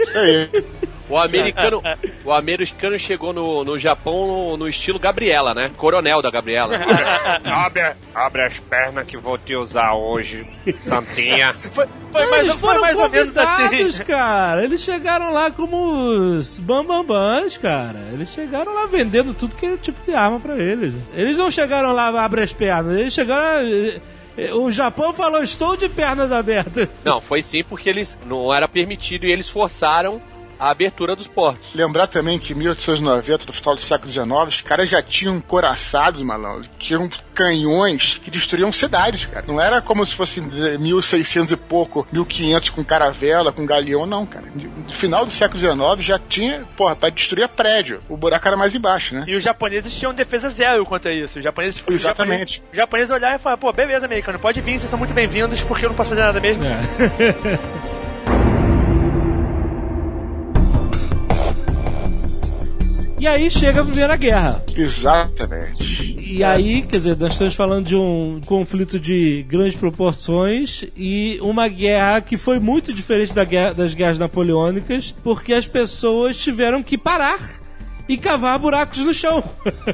Isso aí. O americano, o americano chegou no, no Japão no, no estilo Gabriela, né? Coronel da Gabriela. Abre, abre as pernas que vou te usar hoje, Santinha. Foi, foi mais, eles foi foram mais ou menos assim. cara. Eles chegaram lá como os bambambãs, cara. Eles chegaram lá vendendo tudo que é tipo de arma pra eles. Eles não chegaram lá abre as pernas. Eles chegaram... eh, eh, O Japão falou, estou de pernas abertas. Não, foi sim porque eles não era permitido e eles forçaram a abertura dos portos. Lembrar também que em 1890, no final do século XIX, os caras já tinham coraçados, malandro. Tinham canhões que destruíam cidades, cara. Não era como se fosse 1600 e pouco, 1500 com caravela, com galeão, não, cara. No final do século XIX já tinha, porra, pra destruir prédio. O buraco era mais embaixo, né? E os japoneses tinham defesa zero contra isso. Os japoneses, os Exatamente. japoneses, os japoneses olharam e falaram, pô, beleza, americano, pode vir, vocês são muito bem-vindos, porque eu não posso fazer nada mesmo. E aí chega a Primeira Guerra. Exatamente. E aí, quer dizer, nós estamos falando de um conflito de grandes proporções e uma guerra que foi muito diferente da guerra- das guerras napoleônicas, porque as pessoas tiveram que parar e cavar buracos no chão.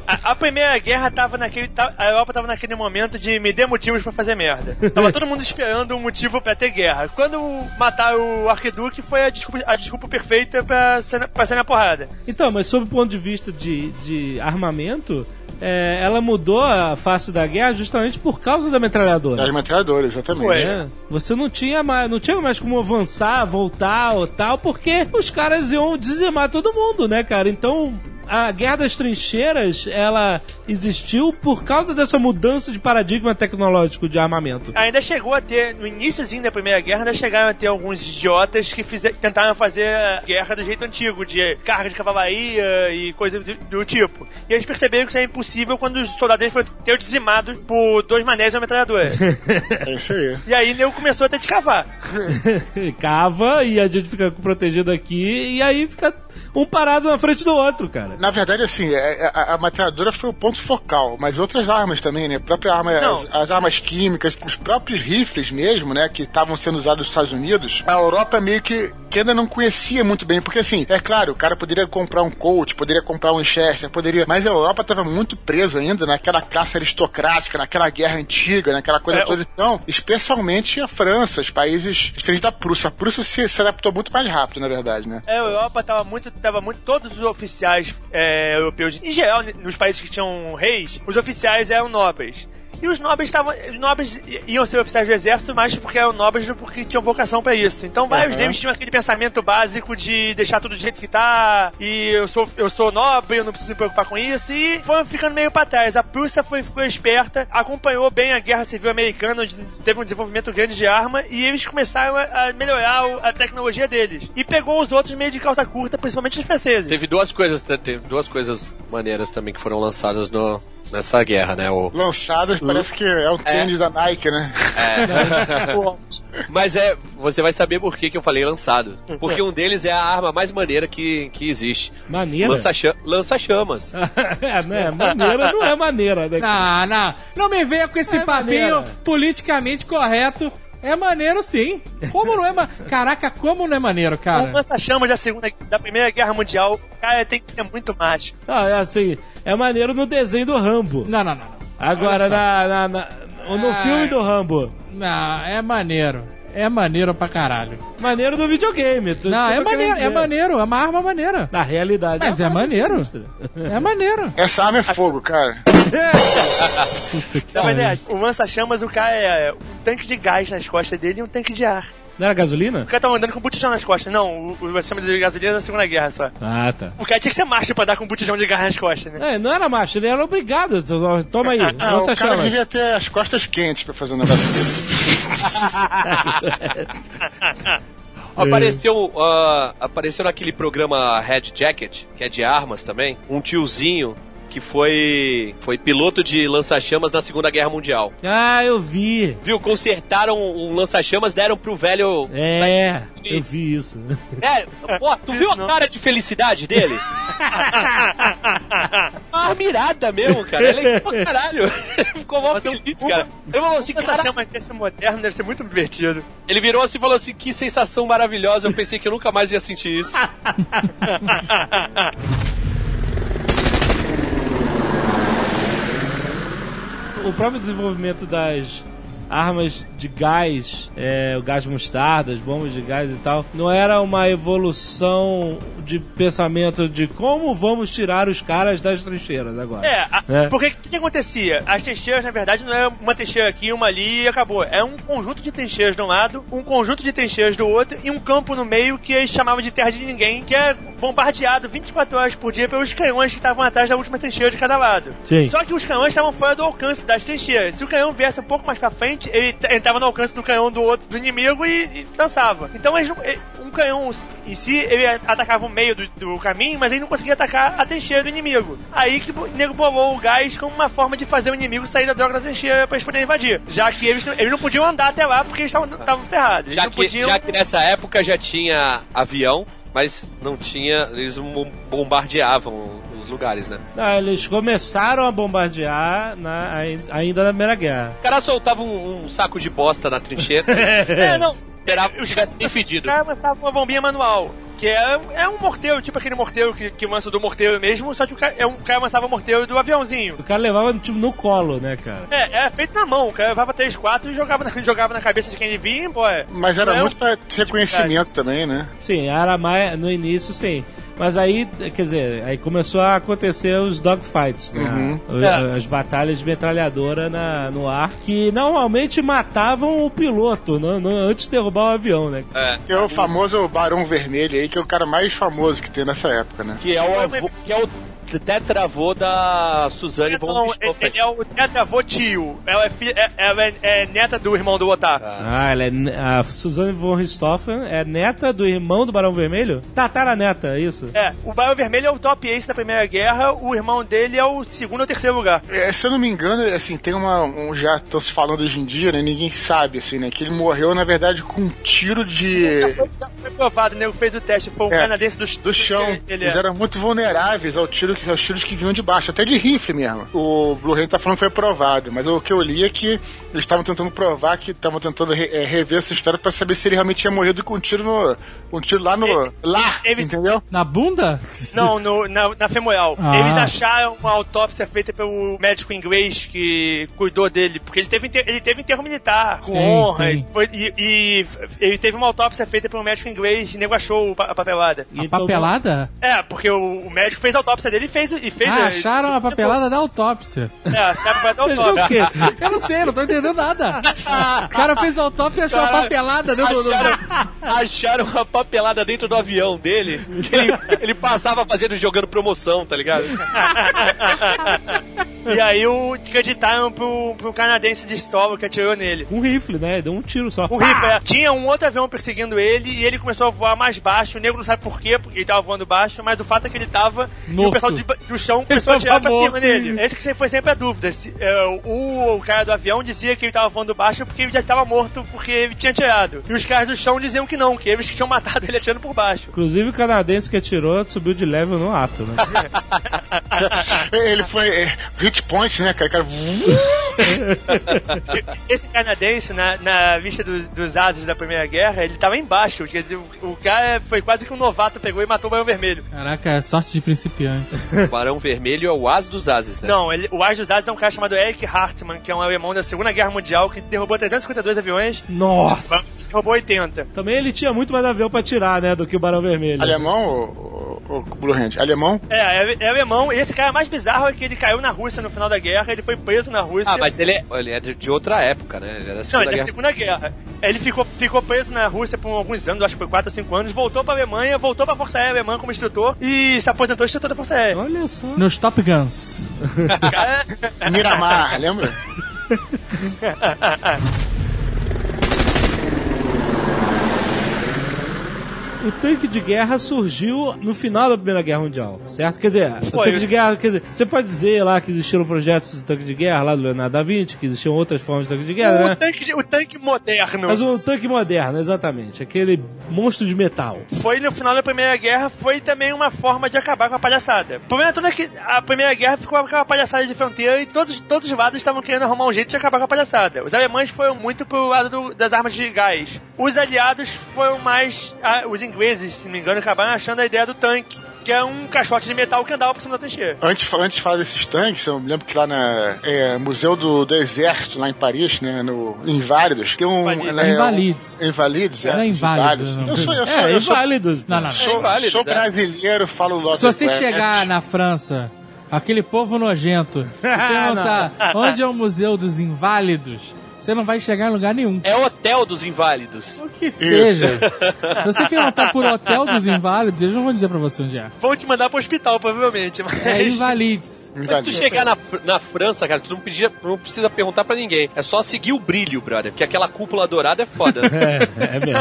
A, a primeira guerra tava naquele. A Europa tava naquele momento de me dê motivos pra fazer merda. Tava todo mundo esperando um motivo pra ter guerra. Quando mataram o Arquiduque, foi a desculpa, a desculpa perfeita pra ser, na- pra ser na porrada. então, mas sob o ponto de vista de, de armamento, é, ela mudou a face da guerra justamente por causa da metralhadora. As metralhadoras, exatamente. Foi. É, você não tinha mais, não tinha mais como avançar, voltar ou tal, porque os caras iam dizimar todo mundo, né, cara? Então, a Guerra das Trincheiras, ela existiu por causa dessa mudança de paradigma tecnológico de armamento. Ainda chegou a ter, no iníciozinho da Primeira Guerra, ainda chegaram a ter alguns idiotas que fizer, tentaram fazer a guerra do jeito antigo, de carga de cavalaria e coisa do, do tipo. E eles perceberam que isso é impossível quando os soldados foram ter dizimados por dois manés e uma metralhadora. É isso aí. e aí nego começou a ter de cavar. Cava e a gente fica protegido aqui e aí fica um parado na frente do outro, cara. Na verdade, assim, é- é- a, a metralhadora foi o ponto focal, mas outras armas também, né? A própria arma, as, as armas químicas, os próprios rifles mesmo, né? Que estavam sendo usados nos Estados Unidos, a Europa meio que, que ainda não conhecia muito bem, porque assim, é claro, o cara poderia comprar um Colt, poderia comprar um Winchester, poderia, mas a Europa estava muito presa ainda naquela classe aristocrática, naquela guerra antiga, naquela coisa É, toda. Então, especialmente a França, os países diferentes da Prússia. A Prússia se, se adaptou muito mais rápido, na verdade, né? É, a Europa tava muito, tava muito. Todos os oficiais é, europeus, em geral, nos países que tinham reis, os oficiais eram nobres. E os nobres estavam. Nobres iam ser oficiais do exército, mas porque eram nobres porque tinham vocação pra isso. Então vários Uhum. deles tinham aquele pensamento básico de deixar tudo do jeito que tá. E eu sou, eu sou nobre, eu não preciso me preocupar com isso. E foram ficando meio pra trás. A Prússia foi, foi esperta, acompanhou bem a guerra civil americana, onde teve um desenvolvimento grande de arma, e eles começaram a, melhorar a tecnologia deles. E pegou os outros meio de calça curta, principalmente os franceses. Teve duas coisas, teve duas coisas maneiras também que foram lançadas no, nessa guerra, né? O, Lançadas, parece que é um tênis da Nike, né? Mas é, você vai saber por que, que eu falei lançado. Porque um deles é a arma mais maneira que, que existe. Maneira? Lança-cha- Lança-chamas. é, né? Maneira não é maneira, né? Não, não. Não me venha com esse É papinho maneiro. politicamente correto. É maneiro sim. Como não é ma... Caraca, como não é maneiro, cara? lança-chamas da segunda, da primeira guerra mundial, o cara tem que ser muito macho. Ah, é assim, é maneiro no desenho do Rambo. Não, não, não. não. Agora, na, na- na- no Ah. filme do Rambo. Não, é maneiro. É maneiro pra caralho. Maneiro do videogame. tu- Não, é maneiro, é maneiro, é uma arma maneira. Na realidade. Mas é arma maneiro. É maneiro. Essa arma é fogo, cara. Puta que Na pariu. verdade, o lança-chamas, o cara é um tanque de gás nas costas dele e um tanque de ar. Não era gasolina? O cara tava andando com um botijão nas costas. Não, o, lança-chamas de gasolina é na Segunda Guerra só. Ah, tá. O cara tinha que ser macho pra dar com um botijão de gás nas costas, né? É, não era macho, ele era obrigado. Toma aí, Ah, o cara chamas. devia ter as costas quentes pra fazer um negócio dele. Apareceu, ah, apareceu naquele programa Red Jacket, que é de armas também, um tiozinho que foi foi piloto de lança-chamas na Segunda Guerra Mundial. Ah, eu vi. Viu? Consertaram um lança-chamas, deram pro velho. É, eu vi isso. É, pô, tu viu a cara de felicidade dele? Uma mirada mesmo, cara. Ele é pra caralho. Ficou mó feliz, cara. Eu falou assim, cara, lança-chamas desse moderno deve ser muito divertido. ele virou assim e falou assim: que sensação maravilhosa. Eu pensei que eu nunca mais ia sentir isso. o próprio desenvolvimento das armas de gás, é, o gás mostarda, as bombas de gás e tal, não era uma evolução de pensamento de como vamos tirar os caras das trincheiras agora. É, a- É. porque o que, que acontecia? As trincheiras, na verdade, não é uma trincheira aqui, uma ali e acabou. É um conjunto de trincheiras de um lado, um conjunto de trincheiras do outro e um campo no meio que eles chamavam de terra de ninguém, que é bombardeado 24 horas por dia pelos canhões que estavam atrás da última trincheira de cada lado. Sim. Só que os canhões estavam fora do alcance das trincheiras. Se o canhão viesse um pouco mais pra frente, ele entrava no alcance do canhão do outro do inimigo e, e dançava. Então eles um canhão em si, ele atacava o meio do, do caminho, mas ele não conseguia atacar a trincheira do inimigo. Aí que o nego bolou o gás como uma forma de fazer o inimigo sair da droga da trincheira pra eles poderem invadir. Já que eles, não- eles não podiam andar até lá porque eles estavam ferrados. Eles Já não que, podiam... já que nessa época já tinha avião, mas não tinha. Eles bombardeavam os lugares, né? Ah, eles começaram a bombardear na- ai- ainda na Primeira Guerra. O cara soltava um, um saco de bosta na trincheira. É, não. Esperava que tivesse bem O fedido. cara lançava uma bombinha manual. Que é, é um morteiro, tipo aquele morteiro que, que lança do morteiro mesmo, só que o cara, é um, o cara lançava o morteiro do aviãozinho. O cara levava tipo, no colo, né, cara? É, é feito na mão, o cara levava 3, 4 e jogava na, jogava na cabeça de quem ele via e embora. Mas era Não é muito um- pra reconhecimento também, né? Sim, era mais no início, sim. Mas aí, quer dizer, aí começou a acontecer os dogfights, né? Uhum. É. As batalhas de metralhadora na, no ar, que normalmente matavam o piloto no, no- antes de derrubar o avião, né? É. Tem o famoso Barão Vermelho aí, que é o cara mais famoso que tem nessa época, né? Que é o avô, que é o tetravô da Suzane von Não, Richthofen. ele é o tetravô tio. Ela é, fi- é, ela é, é neta do irmão do Otar. Ah, ela é a Suzanne von Richthofen é neta do irmão do Barão Vermelho? Tataraneta, é isso? É, o Barão Vermelho é o top ace da Primeira Guerra, o irmão dele é o segundo ou terceiro lugar. É, se eu não me engano, assim, tem uma. Um, já tô se falando hoje em dia, né? Ninguém sabe, assim, né? Que ele morreu, na verdade, com um tiro de. Foi, foi provado, o nego fez o teste, foi um É, canadense do, do chão. Ele Eles é. eram muito vulneráveis ao tiro, que- aos tiros que vinham de baixo, até de rifle mesmo. O Blue Rain tá falando que foi provado, mas o que eu li é que eles estavam tentando provar que estavam tentando re- é, rever essa história pra saber se ele realmente tinha morrido com um tiro no. um tiro lá no. lá! eles- Entendeu? Na bunda? Não, no- na, na femoral. Ah. Eles acharam uma autópsia feita pelo médico inglês que cuidou dele, porque ele teve, ele teve enterro militar, com Sim, honras. sim. Foi- e, e ele teve uma autópsia feita pelo médico inglês e nego achou a papelada. E A papelada? É, porque o, o médico fez a autópsia dele e fez, e fez Ah, acharam a papelada da autópsia. É, dar Você achou o autópsia. quê? Eu não sei, não tô entendendo nada. O cara fez a autópsia e achou a papelada dentro do... Acharam, acharam uma papelada dentro do avião dele. que ele, ele passava fazendo jogando promoção, tá ligado? E aí o acreditaram pro, pro canadense de solo que atirou nele. Um rifle, né? Deu um tiro só. O rifle, é. Tinha um outro avião perseguindo ele e ele começou a voar mais baixo. O nego não sabe por quê, porque ele tava voando baixo, mas o fato é que ele tava e o pessoal de- do chão começou a atirar pra cima dele. Esse que sempre foi sempre a dúvida. Se, é, o, o cara do avião dizia que ele tava voando baixo porque ele já tava morto porque ele tinha atirado. E os caras do chão diziam que não, que eles que tinham matado ele atirando por baixo. Inclusive o canadense que atirou subiu de level no ato, né? Ele foi. É, hit point, né, cara? cara Esse canadense, na, na lista dos, dos ases da Primeira Guerra, ele tava embaixo. Quer dizer, o, o cara foi quase que um novato, pegou e matou o Barão Vermelho. Caraca, é sorte de principiante. O Barão Vermelho é o as dos ases, né? Não, ele, o as dos ases é um cara chamado Eric Hartmann, que é um alemão da Segunda Guerra Mundial que derrubou 352 aviões. Nossa! roubou 80. Também ele tinha muito mais avião pra tirar, né, do que o Barão Vermelho. Alemão, o, Blue Hand? Alemão? É, é, é alemão. E esse cara mais bizarro é que ele caiu na Rússia no final da guerra, ele foi preso na Rússia. Ah, mas ele é, ele é de, de outra época, né? Ele é da Não, Segunda ele é da Guerra. Segunda Guerra. Ele ficou, ficou preso na Rússia por alguns anos, acho que foi 4 ou 5 anos, voltou pra Alemanha, voltou pra Força Aérea Alemã como instrutor e se aposentou instrutor da Força Aérea. Olha só. Nos Top Guns. Miramar, lembra? O tanque de guerra surgiu no final da Primeira Guerra Mundial, certo? Quer dizer, o Foi. tanque de guerra, quer dizer, você pode dizer lá que existiram projetos de tanque de guerra lá do Leonardo da Vinci, que existiam outras formas de tanque de guerra, o, né? tanque, o tanque moderno. Mas o tanque moderno, exatamente, aquele monstro de metal. Foi no final da Primeira Guerra, foi também uma forma de acabar com a palhaçada. O problema todo é que a Primeira Guerra ficou com aquela palhaçada de fronteira e todos, todos os lados estavam querendo arrumar um jeito de acabar com a palhaçada. Os alemães foram muito pro lado do- das armas de gás. Os aliados foram mais. ah, os ingleses, se não me engano, acabaram achando a ideia do tanque, que é um caixote de metal que andava por cima da trincheira. Antes, antes de falar desses tanques, eu me lembro que lá na é, Museu do, do Exército, lá em Paris, né, no Inválidos, tem um... Invalidos. né, Invalides. um- Invalides, é. Não é Inválidos, não. Eu sou, eu sou, É, eu sou, inválidos. Não, não. sou, Inválidos, sou é. brasileiro, falo logo. Se você é, chegar na França, aquele povo nojento, e perguntar onde é o Museu dos Inválidos, você não vai chegar em lugar nenhum. É hotel dos inválidos. O que seja. Se você perguntar por Hotel dos Inválidos, eles não vão dizer pra você onde é. Vão te mandar pro hospital, provavelmente. Mas... É Invalides. Mas se tu chegar na, na França, cara, tu não, pedia, não precisa perguntar pra ninguém. É só seguir o brilho, brother. Porque aquela cúpula dourada é foda. É, é mesmo.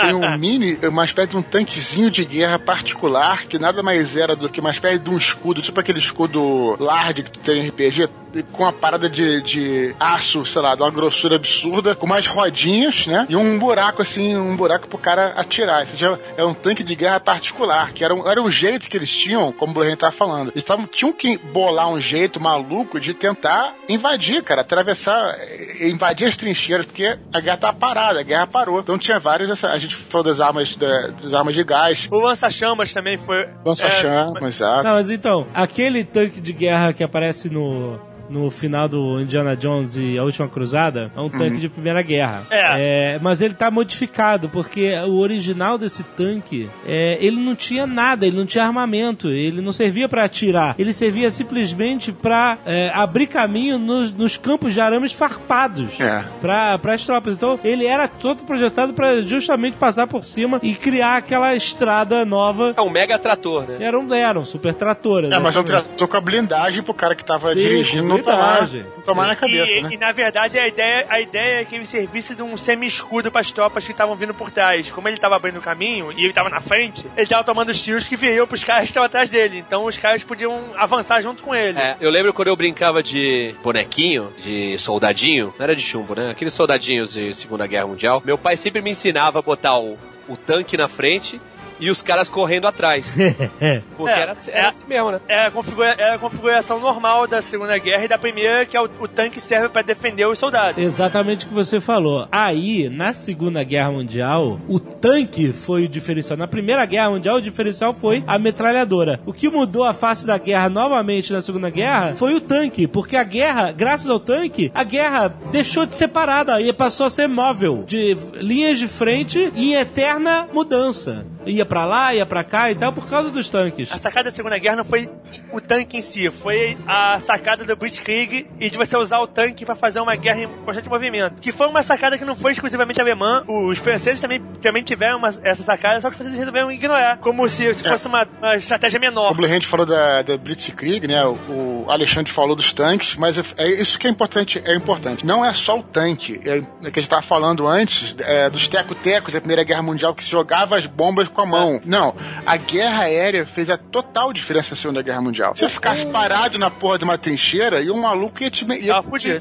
Tem um mini, uma espécie de um tanquezinho de guerra particular, que nada mais era do que uma espécie de um escudo, tipo aquele escudo large que tu tem em RPG, com uma parada de, de aço, sei lá, de uma grossura absurda, com umas rodinhas, né? E um buraco, assim, um buraco pro cara atirar. Esse já é um tanque de guerra particular, que era um, era um jeito que eles tinham, como o Bruno tava falando. Eles tavam, tinham que bolar um jeito maluco de tentar invadir, cara, atravessar, eh, invadir as trincheiras, porque a guerra tava parada, a guerra parou. Então tinha vários, essa- a gente falou das armas, da- das armas de gás, O lança-chamas também foi. lança-chamas, exato. Não, mas então, aquele tanque de guerra que aparece no, no final do Indiana Jones e a Última Cruzada é um tanque de Primeira Guerra. É. mas ele tá modificado, porque o original desse tanque, é, ele não tinha nada, ele não tinha armamento, ele não servia pra atirar, ele servia simplesmente pra é, abrir caminho nos, nos campos de arames farpados É. para as tropas. Então ele era todo projetado pra justamente passar por cima e criar aquela estrada nova. É um mega trator, né? Era um, era um super trator. É, mas eu exatamente. tô com a blindagem pro cara que tava Sim, dirigindo não tomar, tomar na cabeça, e, né? e, na verdade a ideia, a ideia é que ele servisse de um semi-escudo para as tropas que estavam vindo por trás. Como ele estava abrindo o caminho e ele estava na frente, ele estava tomando os tiros que viriam pros caras que estavam atrás dele. Então os caras podiam avançar junto com ele. É, eu lembro quando eu brincava de bonequinho, de soldadinho, não era de chumbo, né? Aqueles soldadinhos de Segunda Guerra Mundial. Meu pai sempre me ensinava a botar o, o tanque na frente e os caras correndo atrás. Porque É, era, era é. assim mesmo, né? É a, configura- é a configuração normal da Segunda Guerra e da Primeira, que é o, o tanque serve para defender os soldados. Exatamente o que você falou. Aí, na Segunda Guerra Mundial, o tanque foi o diferencial. Na Primeira Guerra Mundial, o diferencial foi a metralhadora. O que mudou a face da guerra novamente na Segunda Guerra foi o tanque, porque a guerra, graças ao tanque, a guerra deixou de ser parada e passou a ser móvel, de linhas de frente em eterna mudança. Ia pra lá, ia pra cá e tal, por causa dos tanques. A sacada da Segunda Guerra não foi o tanque em si, foi a sacada do Blitzkrieg e de você usar o tanque para fazer uma guerra em constante movimento. Que foi uma sacada que não foi exclusivamente alemã, os franceses também, também tiveram uma- essa sacada, só que os franceses resolveram ignorar, como se, se fosse uma, uma estratégia O menor. Blue Hand falou da, da Blitzkrieg, né? O, o Alexandre falou dos tanques, mas é, é isso que é importante. É importante. Não é só o tanque. É, é que a gente tava falando antes é, dos teco-tecos da Primeira Guerra Mundial que se jogava as bombas com a mão. Não. A guerra aérea fez a total diferença na Segunda Guerra Mundial. Se você ficasse parado na porra de uma trincheira e um maluco ia te. Ia.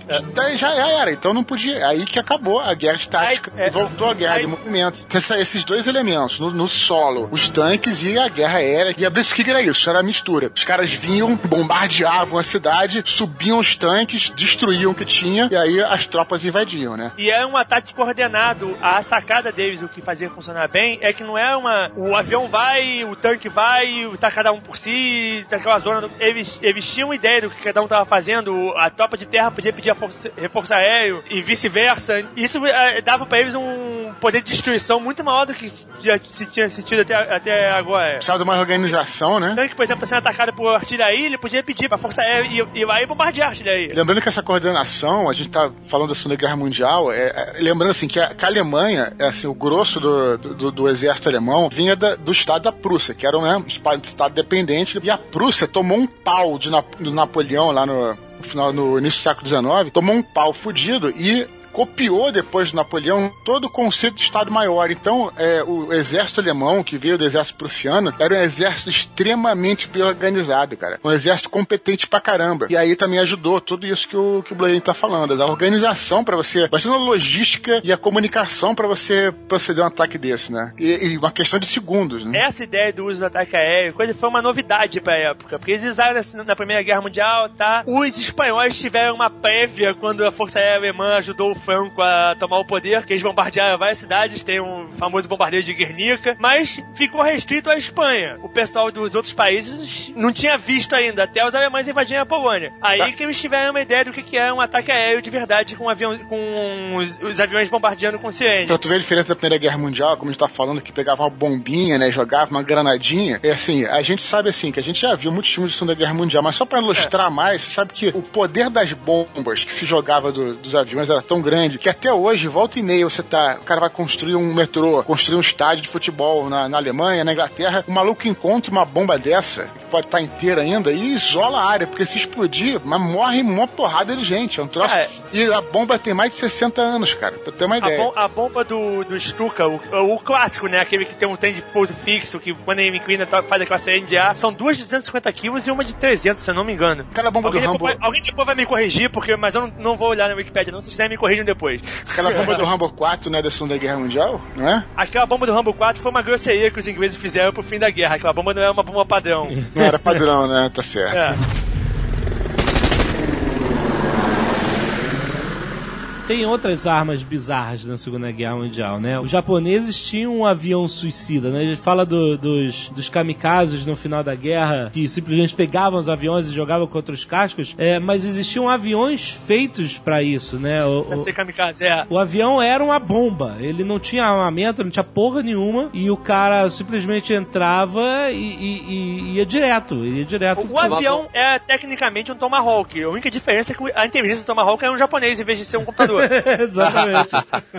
É. Daí já era. Então não podia. Aí que acabou a guerra estática. Aí, é, voltou a guerra aí- de movimento. Essa- esses dois elementos, no, no solo, os tanques e a guerra aérea. E a Blitzkrieg era isso, era a mistura. Os caras vinham, bombardeavam a cidade, subiam os tanques, destruíam o que tinha, e aí as tropas invadiam, né? E é um ataque coordenado. A sacada deles, o que fazia funcionar bem, é que não é uma. zona, o avião vai, o tanque vai, tá cada um por si, tá aquela zona. do- Eles, eles tinham ideia do que cada um tava fazendo, a tropa de terra podia pedir a força- reforço aéreo e vice-versa. Isso eh, dava pra eles um poder de destruição muito maior do que já se tinha sentido até, até agora. Precisava de uma organização, né? O tanque, por exemplo, sendo atacado por artilharia, ele podia pedir pra força aérea e, e e bombardear a artilharia. Lembrando que essa coordenação, a gente tá falando da Segunda Guerra Mundial, é, é- lembrando assim que a, que a Alemanha, é, assim, o grosso do, do, do exército alemão vinha do estado da Prússia, que era né, um estado dependente, e a Prússia tomou um pau de Na- do Napoleão lá no, no final, no início do século XIX, tomou um pau fudido e copiou depois do Napoleão todo o conceito de Estado Maior. Então, é, o exército alemão, que veio do exército prussiano, era um exército extremamente bem organizado, cara. Um exército competente pra caramba. E aí também ajudou tudo isso que o, que o Blaine tá falando. A organização pra você, bastante a logística e a comunicação pra você proceder um ataque desse, né? E, e uma questão de segundos, né? Essa ideia do uso do ataque aéreo, coisa foi uma novidade pra época, porque eles usaram na, na Primeira Guerra Mundial, tá? Os espanhóis tiveram uma prévia quando a Força Aérea Alemã ajudou o Franco a tomar o poder, que eles bombardearam várias cidades, tem um famoso bombardeio de Guernica, mas ficou restrito à Espanha. O pessoal dos outros países não tinha visto ainda, até os alemães invadirem a Polônia. Aí que eles tiveram uma ideia do que que era um ataque aéreo de verdade com, um avião, com os, os aviões bombardeando com sirene. Pra tu ver a diferença da Primeira Guerra Mundial, como a gente tá falando, que pegava uma bombinha, né? Jogava uma granadinha. É assim, a gente sabe assim, que a gente já viu muitos filmes de Segunda Guerra Mundial, mas só pra ilustrar mais, você sabe que o poder das bombas que se jogava do- dos aviões era tão grande que até hoje, volta e meia, você tá. O cara vai construir um metrô, construir um estádio de futebol na, na Alemanha, na Inglaterra, o maluco encontra uma bomba dessa, que pode estar inteira ainda, e isola a área, porque se explodir, mas morre uma porrada de gente. É um troço. É. E a bomba tem mais de 60 anos, cara, pra ter uma A, ideia. bom- a bomba do, do Stuka, o, o clássico, né? Aquele que tem um trem de pouso fixo, que quando ele inclina to- faz aquela série de ar. São duas de 250 quilos e uma de 300, se eu não me engano. Aquela bomba Alguém do depois, Rambo. vai, alguém depois vai me corrigir, porque, mas eu não, não vou olhar na Wikipedia não. Se quiser, me depois. Aquela bomba do Rambo 4, né, da Segunda Guerra Mundial, não é? Aquela bomba do Rambo 4 foi uma grosseria que os ingleses fizeram pro fim da guerra. Aquela bomba não era uma bomba padrão. Não era padrão, né? Tá certo. É. Tem outras armas bizarras na Segunda Guerra Mundial, né? Os japoneses tinham um avião suicida, né? A gente fala do- dos, dos kamikazes no final da guerra, que simplesmente pegavam os aviões e jogavam contra os cascos, é, mas existiam aviões feitos pra isso, né? O, Pra o- ser kamikaze, é. o avião era uma bomba. Ele não tinha armamento, não tinha porra nenhuma. E o cara simplesmente entrava e, e- e ia direto. Ia direto. O avião é tecnicamente um Tomahawk. A única diferença é que a inteligência do Tomahawk é um japonês em vez de ser um computador. Exatamente.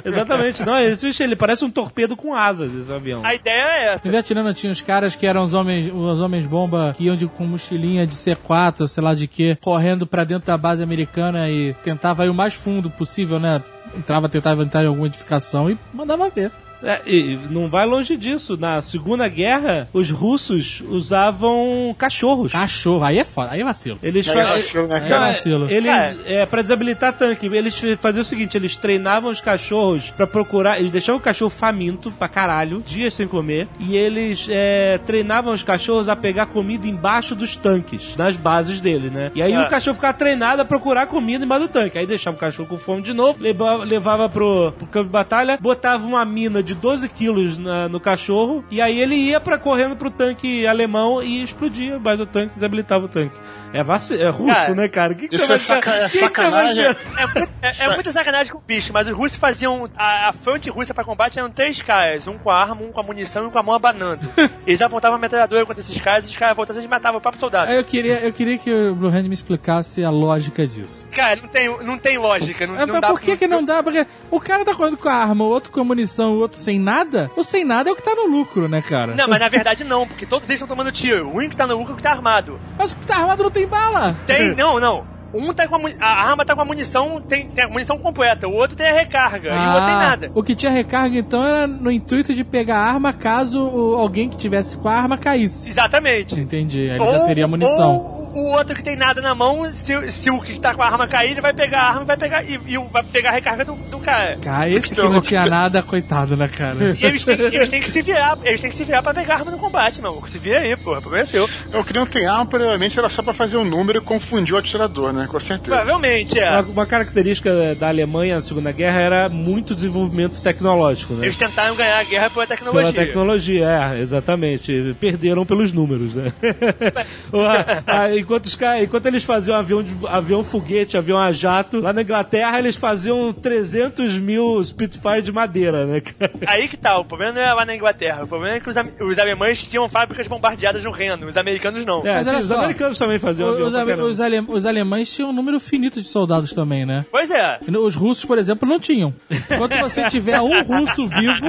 Exatamente. Não, ele, ele parece um torpedo com asas, esse avião. a ideia é essa. No Vietnã tinha os caras que eram os homens, os homens bomba que iam de, com mochilinha de C4, sei lá de quê, correndo pra dentro da base americana e tentava ir o mais fundo possível, né? Entrava, tentava entrar em alguma edificação e mandava ver. É, e não vai longe disso. Na Segunda Guerra, os russos usavam cachorros. Cachorro, aí é foda, aí é vacilo. Eles Aí fa- vacilo, né, Não, é- Vacilo. Eles, é, pra desabilitar tanque, eles faziam o seguinte: eles treinavam os cachorros pra procurar. Eles deixavam o cachorro faminto pra caralho, dias sem comer, e eles é, treinavam os cachorros a pegar comida embaixo dos tanques, nas bases dele, né? E aí É. o cachorro ficava treinado a procurar comida embaixo do tanque. Aí deixava o cachorro com fome de novo, levava, levava pro, pro campo de batalha, botava uma mina de 12 quilos na- no cachorro, e aí ele ia pra, correndo pro tanque alemão e explodia embaixo do tanque, desabilitava o tanque. É, vaci... é russo, Cara, né, cara? Que que isso você é saca- é que que você vai sacanagem. É, é- é muita sacanagem com o bicho, mas os russos faziam. A, a fronte russa pra combate eram três caras: um com a arma, um com a munição e um com a mão abanando. Eles apontavam a metralhadora contra esses caras e os caras voltavam e matavam o próprio soldado. Eu queria, eu queria que o Blue Hand me explicasse a lógica disso. Cara, não tem, não tem lógica. Não, É, não mas dá por que, pra- que não dá? Porque o cara tá correndo com a arma, o outro com a munição, o outro sem nada. O sem nada é o que tá no lucro, né, cara? Não, mas na verdade não, porque todos eles estão tomando tiro. O único que tá no lucro é o que tá armado. Mas o que tá armado não tem bala. Tem, não, não. Um tá com a, a arma tá com a munição, tem, tem a munição completa. O outro tem a recarga. e o outro tem nada. O que tinha recarga, então, era no intuito de pegar a arma caso o- alguém que tivesse com a arma caísse. Exatamente. Entendi, aí ele já teria munição. Ou o outro que tem nada na mão, se, se o que tá com a arma cair, ele vai pegar a arma e vai pegar, e, e vai pegar a recarga do, do cara. Cara, esse que não tinha nada, coitado, né, cara? E eles têm, eles têm que se virar, eles têm que se virar pra pegar a arma no combate, meu. Se vira aí, porra, o problema é seu. O que não tem arma, provavelmente era só pra fazer um número e confundir o atirador, né? Com certeza. Provavelmente, é. Uma, uma característica da Alemanha na Segunda Guerra era muito desenvolvimento tecnológico, né? Eles tentaram ganhar a guerra pela tecnologia. Pela tecnologia, é, exatamente. Perderam pelos números, né? Enquanto, os enquanto eles faziam avião, de- avião foguete, avião a jato, lá na Inglaterra eles faziam 300 mil Spitfire de madeira, né? Aí que tá, o problema não é lá na Inglaterra. O problema é que os, os alemães tinham fábricas bombardeadas no Reino, os americanos não. É, Mas olha os só, americanos também faziam avião Os, ale- os ale- os alemães tinham um número finito de soldados também, né? Pois é. Os russos, por exemplo, não tinham. Enquanto você tiver um russo vivo,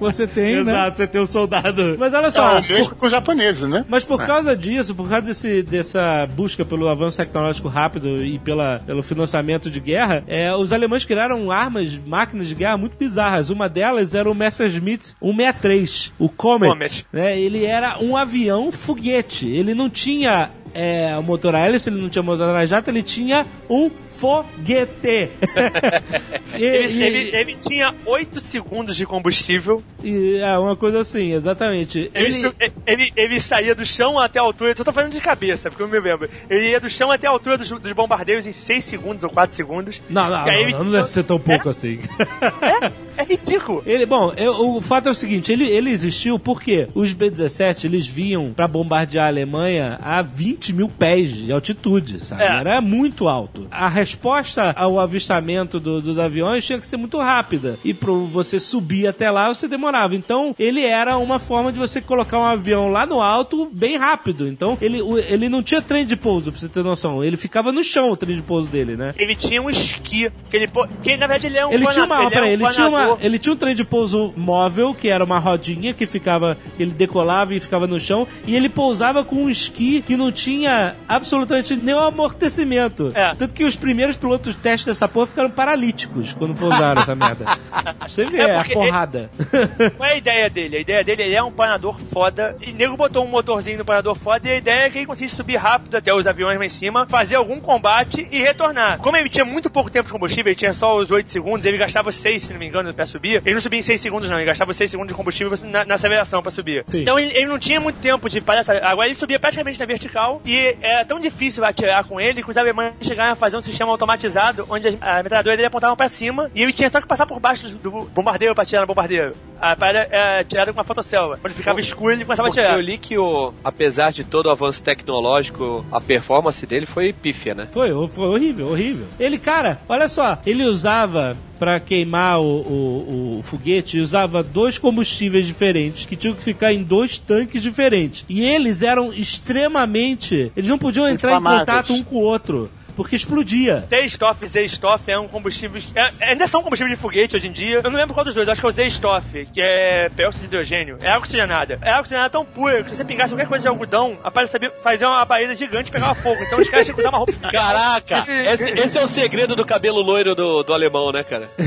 você tem, né? Exato, você tem um soldado. Mas olha só, Ah, mesmo com os japoneses, né? Mas por causa disso, por causa desse, dessa busca pelo avanço tecnológico rápido e pela, pelo financiamento de guerra, é, os alemães criaram armas, máquinas de guerra muito bizarras. Uma delas era o Messerschmitt 163, o Comet. Comet. né? Ele era um avião foguete. Ele não tinha é, o motor a hélice, ele não tinha motor a jato, ele tinha um foguete. E- Ele, e- ele- ele tinha 8 segundos de combustível. e é uma coisa assim, exatamente. Ele, su- ele, ele saía do chão até a altura. Eu tô falando de cabeça, porque eu me lembro. Ele ia do chão até a altura dos, dos bombardeios em 6 segundos ou 4 segundos. Não, não, não, ele não, deve ser tão pouco assim. É ridículo. Ele, bom, eu- o fato é o seguinte, ele, ele existiu porque os B-17 eles vinham pra bombardear a Alemanha a 20 mil pés de altitude, sabe? É. Era muito alto. A resposta ao avistamento do- dos aviões tinha que ser muito rápida. E pra você subir até lá, você demorava. Então, ele era uma forma de você colocar um avião lá no alto bem rápido. Então, ele, ele não tinha trem de pouso, pra você ter noção. Ele ficava no chão, o trem de pouso dele, né? Ele tinha um esqui. Que, ele, que na verdade ele é um Ele tinha uma, peraí, é um ele tinha uma, planador. ele tinha um trem de pouso móvel, que era uma rodinha que ficava, ele decolava e ficava no chão, e ele pousava com um esqui que não tinha absolutamente nenhum amortecimento. É. Tanto que os primeiros pilotos de teste dessa porra ficaram paralíticos quando pousaram essa merda. Você vê É a porque porrada. Qual é a ideia dele? A ideia dele ele é um planador foda. E o nego botou um motorzinho no planador foda. E a ideia é que ele conseguisse subir rápido até os aviões lá em cima, fazer algum combate e retornar. Como ele tinha muito pouco tempo de combustível, ele tinha só os 8 segundos, ele gastava 6, se não me engano, pra subir. Ele não subia em 6 segundos, não. Ele gastava 6 segundos de combustível na, na aceleração pra subir. Sim. Então ele, ele não tinha muito tempo de parar essa. Agora ele subia praticamente na vertical. E era tão difícil atirar com ele que os alemães chegaram a fazer um sistema automatizado onde as- a metralhadora dele apontava pra cima e ele tinha só que passar por baixo do, do bombardeiro pra atirar no bombardeiro. A parada era tirada com uma fotocélula. Quando ficava escuro, ele começava a atirar. eu li que, o, apesar de todo o avanço tecnológico, a performance dele foi pífia, né? Foi, foi horrível, horrível. Ele, cara, olha só, ele usava pra queimar o, o, o foguete, usava dois combustíveis diferentes que tinham que ficar em dois tanques diferentes. E eles eram extremamente. Eles não podiam entrar em contato um com o outro. Porque explodia. T-Stoff e Z-Stoff é um combustível. É, ainda são combustíveis de foguete hoje em dia. Eu não lembro qual dos dois, acho que é o Z-Stoff, que é peróxido de hidrogênio. É água oxigenada. É água oxigenada tão pura que se você pingasse qualquer coisa de algodão, a sabia fazer uma parede gigante e pegava fogo. Então os caras tinham que usar uma roupa. Caraca! Esse, esse é o segredo do cabelo loiro do, do alemão, né, cara?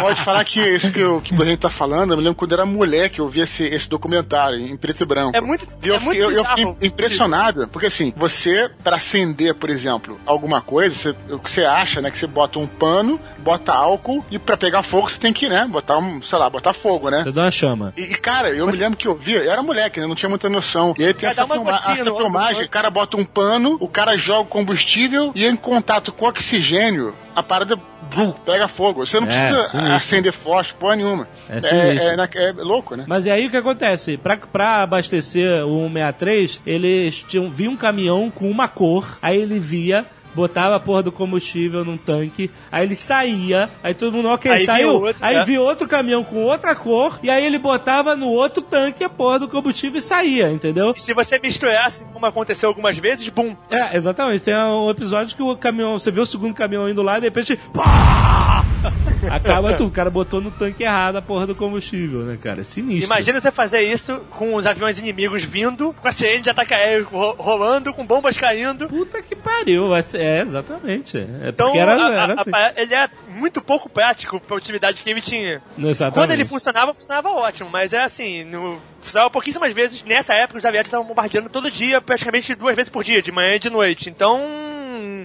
Pode falar que isso que o que o gente tá falando, eu me lembro quando eu era moleque, eu vi esse, esse documentário em preto e branco. É muito- E eu, é muito fiquei- eu, eu fiquei impressionado, porque assim, você, pra acender, por exemplo, alguma coisa, você- o que você acha, né, que você bota um pano, bota álcool, e pra pegar fogo você tem que, né, botar um, sei lá, botar fogo, né? Você dá uma chama. E, e, cara, eu me lembro que eu via, eu era moleque, né? Não tinha muita noção. E aí tem É, essa, filma- gotinha essa filmagem, né? o cara bota um pano, o cara joga o combustível e em contato com oxigênio, a parada brum, pega fogo. Você não É, precisa sinistro. acender fósforo, porra nenhuma. É é, é, na- é louco, né? Mas é aí o que acontece? Pra, pra abastecer o 163, eles tinham, via um caminhão com uma cor, aí ele via. Botava a porra do combustível num tanque, aí ele saía, aí todo mundo, ok, Aí saiu. outro, aí né? via outro caminhão com outra cor, e aí ele botava no outro tanque a porra do combustível e saía, entendeu? E se você misturasse, como aconteceu algumas vezes, bum. É, exatamente. Tem um episódio que o caminhão, você vê o segundo caminhão indo lá e de repente. Pá! Acaba tudo. O cara botou no tanque errado a porra do combustível, né, cara? É sinistro. Imagina você fazer isso com os aviões inimigos vindo, com a sirene de ataque aéreo ro- rolando, com bombas caindo. Puta que pariu. É, exatamente. É Então, porque era, a- a- era a- assim. ele é muito pouco prático pra utilidade que ele tinha. Exatamente. Quando ele funcionava, funcionava ótimo, mas é assim, no, funcionava pouquíssimas vezes. Nessa época, os aviões estavam bombardeando todo dia, praticamente duas vezes por dia, de manhã e de noite. Então,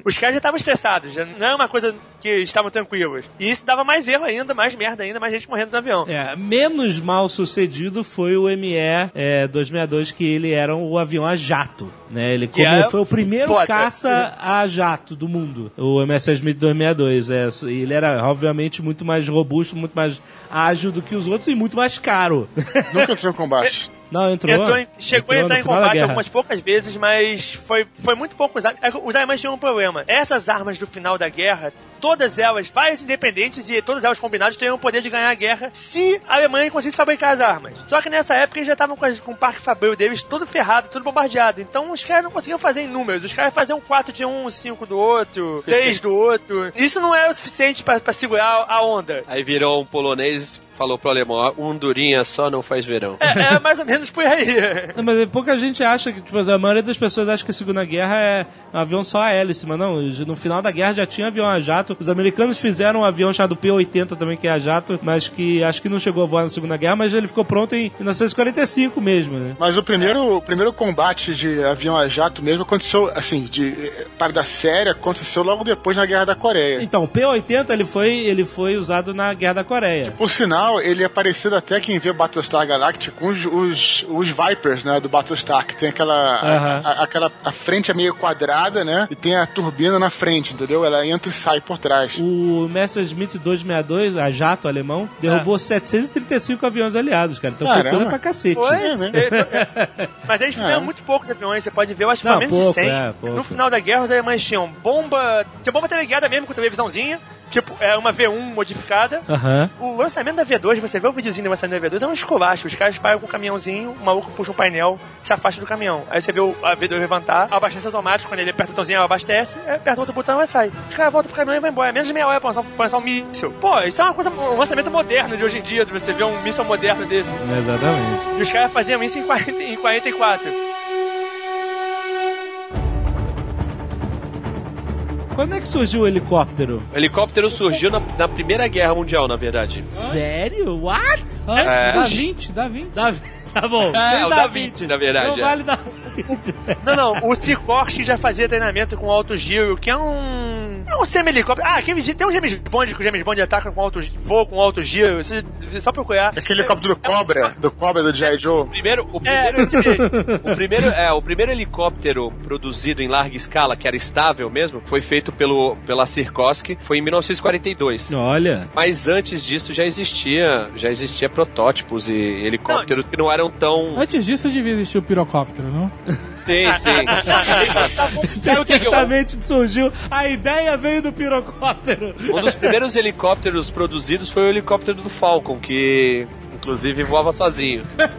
os caras já estavam estressados, já não é uma coisa que estavam tranquilos. E isso dava mais erro ainda, mais merda ainda, mais gente morrendo no avião. É, menos mal sucedido foi o ME é, 262, que ele era o avião a jato. Né? Ele como- é foi o primeiro foda. caça a jato do mundo, o MS Smith 262. É, ele era, obviamente, muito mais robusto, muito mais ágil do que os outros e muito mais caro. Nunca em combate. Não, entrou. Entrou chegou a entrou entrar no em combate algumas poucas vezes, mas foi, foi muito pouco usado. É Os alemães tinham um problema. Essas armas do final da guerra, todas elas, várias independentes e todas elas combinadas, teriam o poder de ganhar a guerra se a Alemanha conseguisse fabricar as armas. Só que nessa época eles já estavam com, com o parque fabril deles todo ferrado, tudo bombardeado. Então os caras não conseguiam fazer em números. Os caras faziam 4 de um, 5 do outro, 3 do outro. Isso não era o suficiente pra pra segurar a onda. Aí virou um polonês falou pro alemão, "Ó, um durinha só não faz verão. É, é mais ou menos por aí. Não, mas pouca gente acha que, tipo, a maioria das pessoas acha que a Segunda Guerra é um avião só a hélice, mas não, no final da guerra já tinha avião a jato. Os americanos fizeram um avião chamado P-80 também, que é a jato, mas que acho que não chegou a voar na Segunda Guerra, mas ele ficou pronto em 1945 mesmo, né? Mas o primeiro, o primeiro combate de avião a jato mesmo aconteceu, assim, de parada séria, aconteceu logo depois na Guerra da Coreia. Então, o P-80 ele foi, ele foi usado na Guerra da Coreia. Por sinal, ele é parecido até quem vê Battlestar Galactica com os, os, os Vipers, né, do Battlestar, que tem aquela, a- Aham. a, aquela, a frente é meio quadrada, né, e tem a turbina na frente, entendeu? Ela entra e sai por trás. O Messerschmitt 262, a jato alemão, derrubou 735 aviões aliados, cara. Então foi Caramba. coisa pra cacete. Foi, É, né? Mas eles fizeram É. muito poucos aviões, você pode ver, eu acho que foi menos pouco, de 100. é, no final da guerra, os alemães tinham bomba. Tinha bomba teleguiada mesmo, com televisãozinha. Tipo, é uma V1 modificada. Aham. O lançamento da V2, você vê o videozinho do lançamento da V2, é um esculacho. Os caras param com o caminhãozinho, o maluco puxa um painel, se afasta do caminhão. Aí você vê o- a V2 levantar, abastece automático, quando ele aperta o botãozinho, ela abastece, aí aperta outro botão e sai. Os caras voltam pro caminhão e vão embora. É menos de meia hora pra lançar, pra lançar um míssil. Pô, isso é uma coisa, um lançamento moderno de hoje em dia, de você ver um míssil moderno desse. Exatamente. E os caras faziam isso em, 40, em 44. Quando é que surgiu o helicóptero? O helicóptero surgiu na, na Primeira Guerra Mundial, na verdade. Sério? What? Antes É. da 20, da 20. Da... Tá bom. É, o da da 20, 20, na verdade, Não é. vale da 20. Não, não, o Sikorsky já fazia treinamento com alto giro, que é um. É um semi-helicóptero. Ah, aquele dia- tem um James Bond que o James Bond ataca com alto voa com alto giro. Você é só procurar. Aquele helicóptero do Cobra, do Cobra do G.I. Joe. Primeiro, o É, primeiro, esse mesmo. o primeiro, é, o primeiro helicóptero produzido em larga escala, que era estável mesmo, foi feito pelo, pela Sikorsky, foi em 1942. Olha. Mas antes disso já existia, já existia protótipos e helicópteros que não eram tão. Antes disso devia existir o pirocóptero, não? Sim, sim. Sabe o que eu- Certamente surgiu. A ideia veio do pirocóptero. Um dos primeiros helicópteros produzidos foi o helicóptero do Falcon, que inclusive voava sozinho.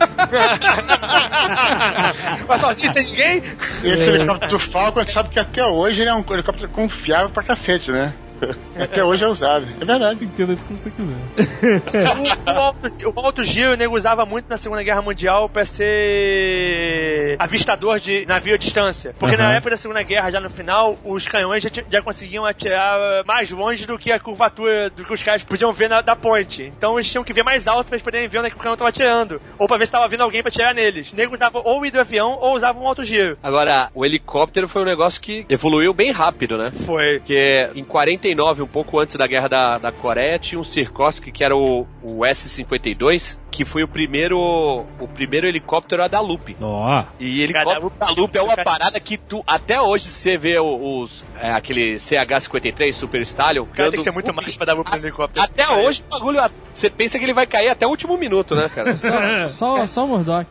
Mas sozinho sem ninguém? Esse helicóptero do Falcon, a gente sabe que até hoje ele é um helicóptero confiável pra cacete, né? Até hoje é usado. É verdade. Entenda isso como você quiser. O, o alto, o alto giro o nego usava muito na Segunda Guerra Mundial pra ser avistador de navio à distância. Porque na Aham. época da Segunda Guerra, já no final, os canhões já, já conseguiam atirar mais longe do que a curvatura do que os caras podiam ver na, da ponte. Então eles tinham que ver mais alto pra eles poderem ver onde é que o canhão tava atirando. Ou pra ver se tava vindo alguém pra atirar neles. O nego usava ou o hidroavião ou usava um alto giro. Agora, o helicóptero foi um negócio que evoluiu bem rápido, né? Foi. Porque em 49, um pouco antes da guerra da, da Coreia, tinha um Sikorsky que era o, o S-52, que foi o primeiro o primeiro helicóptero a dar loop. Ó. E helicóptero da loop é uma parada que tu, até hoje você vê os, é, aquele CH-53 Super Stallion. O cara tem que ser muito macho pra dar no helicóptero. Até hoje o bagulho, você pensa que ele vai cair até o último minuto, né, cara? Só, só, só o Murdoch.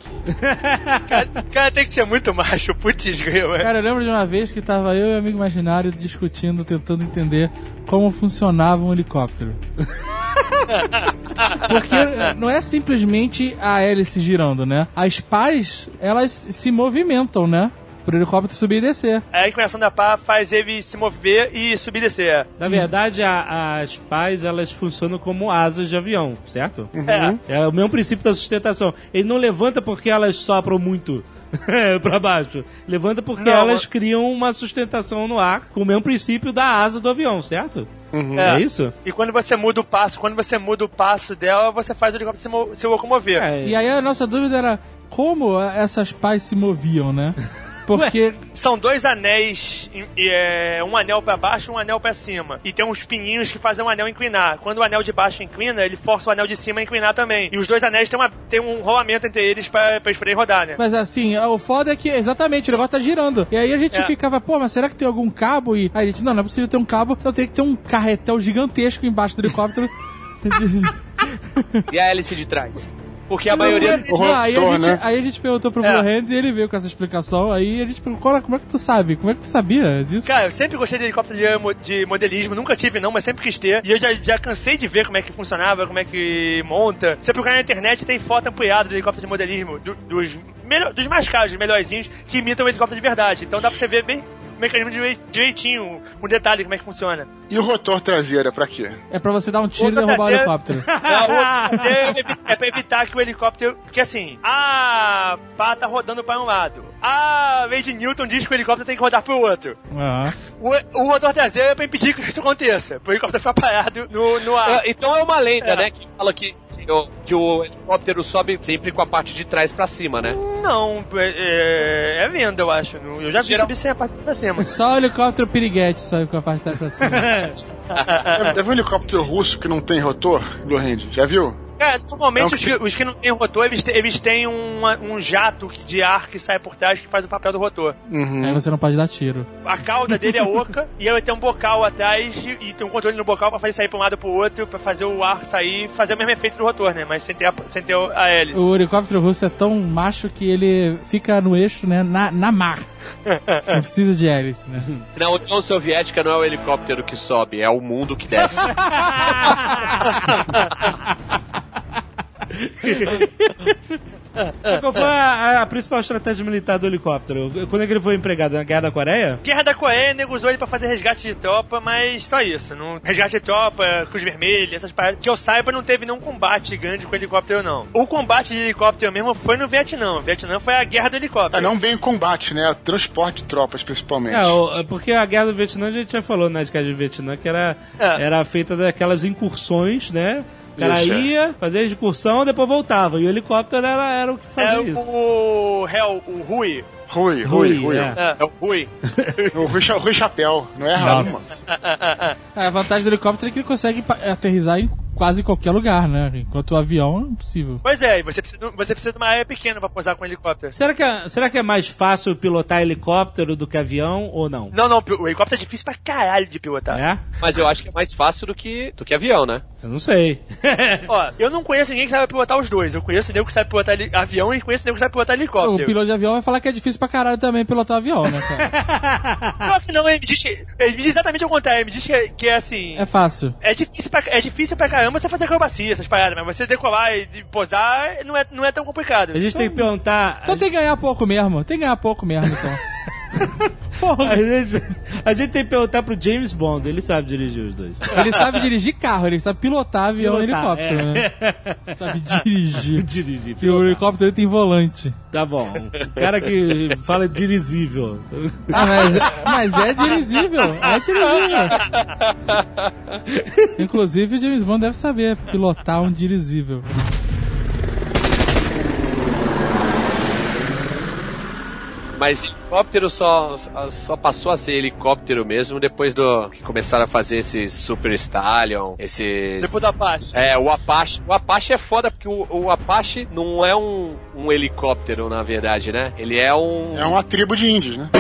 cara, o cara tem que ser muito macho. Putz, greu, é. Cara, eu lembro de uma vez que tava eu e o amigo imaginário discutindo, tentando entender como funcionava um helicóptero. Porque não é simplesmente a hélice girando, né? As pás, elas se movimentam, né? Pro helicóptero subir e descer. Aí a inclinação da pá faz ele se mover e subir e descer. Na verdade, a- as pás, elas funcionam como asas de avião, certo? É. É o mesmo princípio da sustentação. Ele não levanta porque elas sopram muito pra baixo. Levanta porque Não, elas mas- criam uma sustentação no ar com o mesmo princípio da asa do avião, certo? É, isso? E quando você muda o passo, quando você muda o passo dela, você faz o helicóptero se, mo- se locomover. É. E aí a nossa dúvida era como essas pás se moviam, né? Porque São dois anéis, e é, um anel pra baixo e um anel pra cima. E tem uns pininhos que fazem o anel inclinar. Quando o anel de baixo inclina, ele força o anel de cima a inclinar também. E os dois anéis têm, uma, tem um rolamento entre eles pra, pra eles poderem rodar, né? Mas assim, o foda é que, exatamente, o negócio tá girando. E aí a gente É. ficava, pô, mas será que tem algum cabo? E aí a gente, não, não é possível ter um cabo, então tem que ter um carretel gigantesco embaixo do helicóptero. E a hélice de trás? Porque a maioria. O Não, aí, a gente, né? aí a gente perguntou pro É. Blue Hand e ele veio com essa explicação. Aí a gente perguntou, "Cora, como é que tu sabe? Como é que tu sabia disso? Cara, eu sempre gostei de helicóptero de, mo- de modelismo, nunca tive não, mas sempre quis ter. E eu já, já cansei de ver como é que funcionava, como é que monta. Você procurar na internet tem foto ampliada do helicóptero de modelismo, do- dos, melhor- dos mais caros, dos melhorzinhos, que imitam o helicóptero de verdade. Então dá pra você ver bem mecanismo direi- direitinho, com detalhe como é que funciona. E o rotor traseiro é pra quê? É pra você dar um tiro e derrubar o terceira- helicóptero. Não, o- é, evi- é pra evitar que o helicóptero. Porque assim, a pá tá rodando para um lado. A Lady Newton diz que o helicóptero tem que rodar pro outro. Aham. O, o rotor traseiro é pra impedir que isso aconteça. Pro helicóptero ficar parado no, no ar. É, então é uma lenda, É. né? Que fala que, que, o, que o helicóptero sobe sempre com a parte de trás pra cima, né? Não, é, é lenda, eu acho. Eu já vi Geral- subir sem a parte pra cima. Só o helicóptero piriguete sabe com a parte tá pra cima. Já, já viu um helicóptero russo que não tem rotor, Blue Hand? Já viu? É, normalmente Não, os, que, os que não têm rotor, eles, te- eles têm uma- um jato de ar que sai por trás que faz o papel do rotor. Uhum. Aí você não pode dar tiro. A cauda dele é oca e ele tem um bocal atrás e, e tem um controle no bocal pra fazer sair pra um lado pro outro, pra fazer o ar sair, fazer o mesmo efeito do rotor, né? Mas sem ter a, sem ter a hélice. O helicóptero russo é tão macho que ele fica no eixo, né, na, na mar. Não precisa de hélice, né? Na União Soviética não é o helicóptero que sobe, é o mundo que desce. Qual foi a, a principal estratégia militar do helicóptero? Quando é que ele foi empregado? Na Guerra da Coreia? Guerra da Coreia, nego usou ele pra fazer resgate de tropa, mas só isso. Não, resgate de tropa, Cruz Vermelha, essas paradas. Que eu saiba, não teve nenhum combate grande com helicóptero, não. O combate de helicóptero mesmo foi no Vietnã. O Vietnã foi a guerra do helicóptero. É não bem combate, né? Transporte de tropas, principalmente. É, o- porque a Guerra do Vietnã, a gente já falou na Guerra do Vietnã, que era, É. era feita daquelas incursões, né? O cara Isso, é. ia, fazia a excursão, depois voltava. E o helicóptero era, era o que fazia É isso. o Hell, o Rui. Rui, Rui, Rui, Rui. é. É. É o Rui. O Rui, Rui Chapéu, não é errado, mano. A vantagem do helicóptero é que ele consegue aterrissar em quase qualquer lugar, né? Enquanto o avião é impossível. Pois é, e você precisa, você precisa de uma área pequena pra posar com helicóptero. Será que, é, será que é mais fácil pilotar helicóptero do que avião ou não? Não, não, o helicóptero é difícil pra caralho de pilotar. É? Mas eu acho que é mais fácil do que, do que avião, né? Eu não sei. Ó, eu não conheço ninguém que sabe pilotar os dois. Eu conheço nego que sabe pilotar avião e conheço nego que sabe pilotar O helicóptero. piloto de avião vai falar que é difícil pra caralho também pilotar avião, né, cara? Claro que não, ele me diz, que- ele me diz exatamente o contrário. Ele me diz que, que é assim. É fácil. É difícil, pra, é difícil pra caramba você fazer acrobacia, essas paradas, mas você decolar e, e posar não é, não é tão complicado. A gente tem que perguntar. Então tem que ganhar pouco mesmo. Tem que ganhar pouco mesmo, então. A gente, a gente tem que perguntar pro James Bond, ele sabe dirigir os dois. Ele sabe dirigir carro, ele sabe pilotar avião e Pilotar, helicóptero, né? Sabe dirigir. dirigir. E o helicóptero ele tem volante. Tá bom. O cara que fala dirigível. Ah, mas, mas é dirigível. É dirigível. Inclusive o James Bond deve saber pilotar um dirigível. Mas helicóptero só, só passou a ser helicóptero mesmo depois do que começaram a fazer esses Super Stallion, esses... Depois da parte. É, o Apache. O Apache é foda porque o, o Apache não é um, um helicóptero, na verdade, né? Ele é um. É uma tribo de índios, né?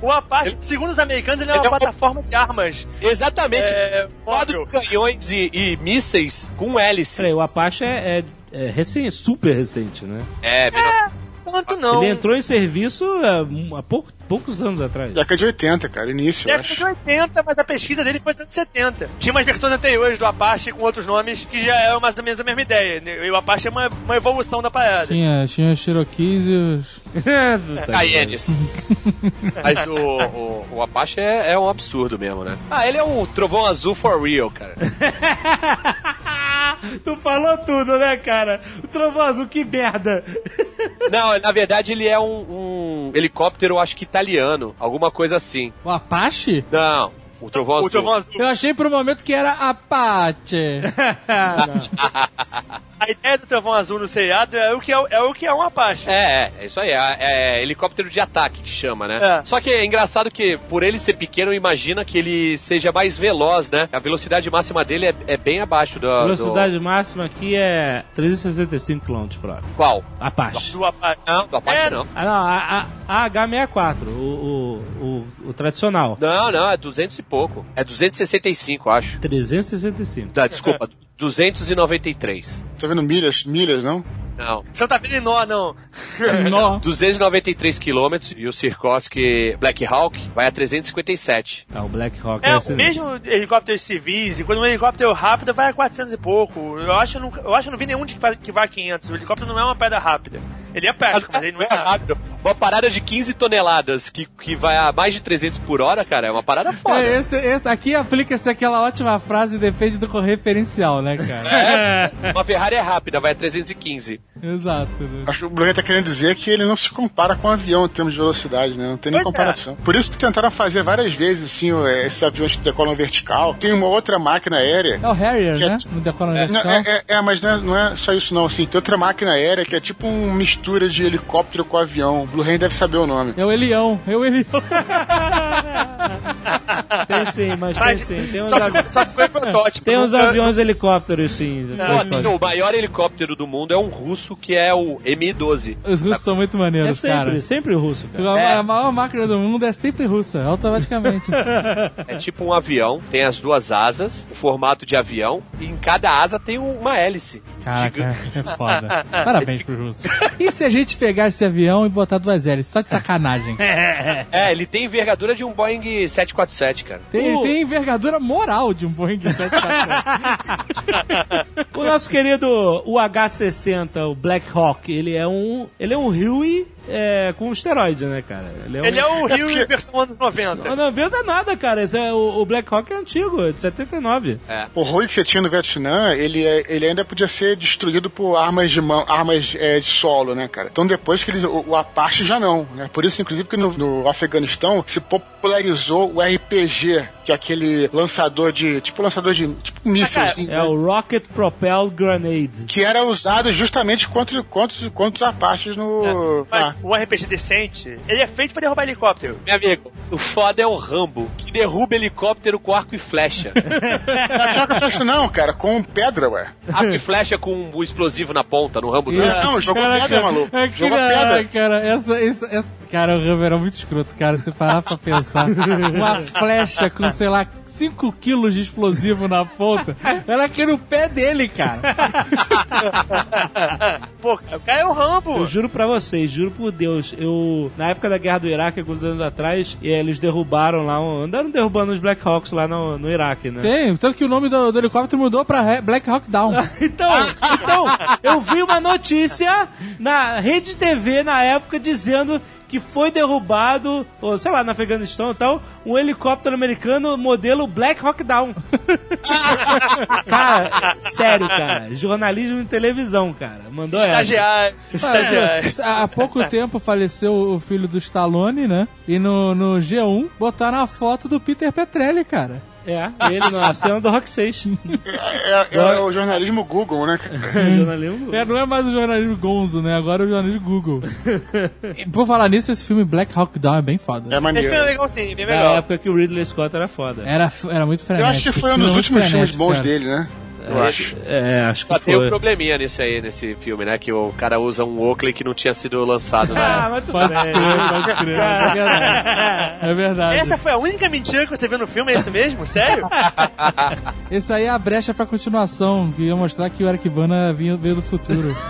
O Apache, segundo os americanos, ele é uma Ele é um- plataforma de armas. Exatamente. É, Quadro canhões e, e mísseis com hélice. Peraí, o Apache é, é, é recém, super recente, né? É, menor- Tanto não. Ele entrou em serviço há, há pouco- poucos anos atrás. Década de 80, cara, início, Década de acho. 80, mas a pesquisa dele foi dos anos 70. Tinha umas versões anteriores do Apache com outros nomes que já eram mais ou menos a mesma ideia. E o Apache é uma, uma evolução da parada. Tinha, tinha os Cherokees e os. Cayenes. Mas o, o, o Apache é, é um absurdo mesmo, né? Ah, ele é um trovão azul for real, cara. Tu falou tudo, né, cara? O trovão azul, que merda. Não, na verdade ele é um, um helicóptero, acho que italiano, alguma coisa assim. O Apache? Não, o trovão azul. O Trovão Azul. Eu achei por um momento que era Apache. A ideia do trovão azul no seriado é o que é, é o que é um Apache. É, é, é isso aí. É, é helicóptero de ataque que chama, né? É. Só que é engraçado que, por ele ser pequeno, imagina que ele seja mais veloz, né? A velocidade máxima dele é, é bem abaixo do. A velocidade máxima aqui é 365 km por hora. do- Qual? Apache. Do Apache. Não, do Apache É. não. Ah, não, a, a, a H64, o, o, o, o tradicional. Não, não, é 200 e pouco. É 265, acho. 365. Não, desculpa, 293. Tá vendo milhas, milhas, não? Não. Você não tá vendo em nó, não. Nó. 293 quilômetros e o Sikorsky Black Hawk vai a 357. Ah, o Black Hawk É, é, mesmo helicópteros civis, e quando um helicóptero rápido vai a 400 e pouco. Eu acho, que eu acho que não vi nenhum de que vai, que vai a 500. O helicóptero não é uma pedra rápida. Ele é prático, mas ele não é rápido. Uma parada de 15 toneladas que, que vai a mais de 300 por hora, cara, é uma parada foda. É, esse, esse aqui aplica-se aquela ótima frase depende do referencial, né, cara? Uma Ferrari é rápida, vai a 315. Exato. né? Acho que o Bruno tá querendo dizer que ele não se compara com um avião em termos de velocidade, né? Não tem nem Pois é. comparação. Por isso que tentaram fazer várias vezes, assim, esses aviões que decolam vertical. Tem uma outra máquina aérea. É o Harrier, é- né? Não, vertical. é, é- é, mas não é, não é só isso não, assim, tem outra máquina aérea que é tipo uma mistura de helicóptero com avião. Rain deve saber o nome. É o Elião, é o Elião. Tem sim, mas tem sim. Tem uns, só, avi- ficou, só ficou em protótipo. tem uns aviões helicópteros, sim. Pô, o maior helicóptero do mundo é um russo que é o Mi-12. Os russos são muito É maneiros, sempre, cara. sempre o russo, cara. A, É. a maior máquina do mundo é sempre russa, automaticamente. É tipo um avião, tem as duas asas, o formato de avião, e em cada asa tem uma hélice. Caraca, é foda. Parabéns pro russo. E se a gente pegar esse avião e botar Só de sacanagem. É, ele tem envergadura de um Boeing 747, cara. Tem, O- tem envergadura moral de um Boeing 747. O nosso querido UH-60, o Black Hawk, ele é um. Ele é um Huey é, com esteroide, né, cara? Ele é um. Ele é o Rio em versão anos 90. Não, não venda nada, cara. Esse é, o, o Black Hawk é antigo, é de 79. O ruim que você tinha no Vietnã, ele, é- ele ainda podia ser destruído por armas de mão, armas é, de solo, né, cara? Então depois que eles. O, o Apache já não, né? Por isso, inclusive, que no, no Afeganistão se popularizou o RPG, que é aquele lançador de. Tipo lançador de. Tipo míssil, assim. É o Rocket Propelled Grenade. Que era usado justamente contra, contra, os- contra os Apaches no. Mas lá. O RPG decente, ele é feito pra derrubar helicóptero. Meu amigo, o foda é o Rambo, que derruba helicóptero com arco e flecha. Não tinha flecha, não, cara, com pedra, ué. arco e flecha com o explosivo na ponta, no Rambo 2. Não, não, jogou pedra, maluco. É que, Jogou cara, pedra. cara, essa, essa, essa- cara, o Rambo era muito escroto, cara. Se parar pra pensar, uma flecha com, sei lá, 5 quilos de explosivo na ponta, era aqui no pé dele, cara. Pô, o cara é o Rambo. Eu juro pra vocês, juro por Deus, eu. Na época da guerra do Iraque, alguns anos atrás, e eles derrubaram lá, um, andaram derrubando os Black Hawks lá no, no Iraque, né? Tem, tanto que o nome do, do helicóptero mudou pra Black Hawk Down. Então, então, eu vi uma notícia na rede TV na época dizendo que foi derrubado, ou sei lá, no Afeganistão e tal, um helicóptero americano modelo Black Hawk Down. cara, sério, cara. Jornalismo em televisão, cara. Mandou essa. Estagiário. Estagiário. Há pouco tempo faleceu o filho do Stallone, né? E no, no G1 botaram a foto do Peter Petrelli, cara. É, ele na cena do Rock 6. É, é o jornalismo Google, né? cara? Jornalismo. É, não é mais o jornalismo Gonzo, né? Agora é o jornalismo Google. E Por falar nisso, esse filme Black Hawk Down é bem foda. É Esse maneiro. filme é legal sim, bem Na legal. época que o Ridley Scott era foda. Era, era muito Eu frenético. acho que esse foi um dos é últimos filmes bons cara. dele, né? Eu acho. É, acho que Só tem um foi. probleminha nisso aí, nesse filme, né? Que o cara usa um Oakley que não tinha sido lançado na Ah, época. mas tudo Pode bem. crer, pode crer. É verdade. É verdade. Essa foi a única mentira que você viu no filme, é isso mesmo? Sério? Esse aí é a brecha pra continuação, que ia mostrar que o Eric Bana vinha, veio do futuro.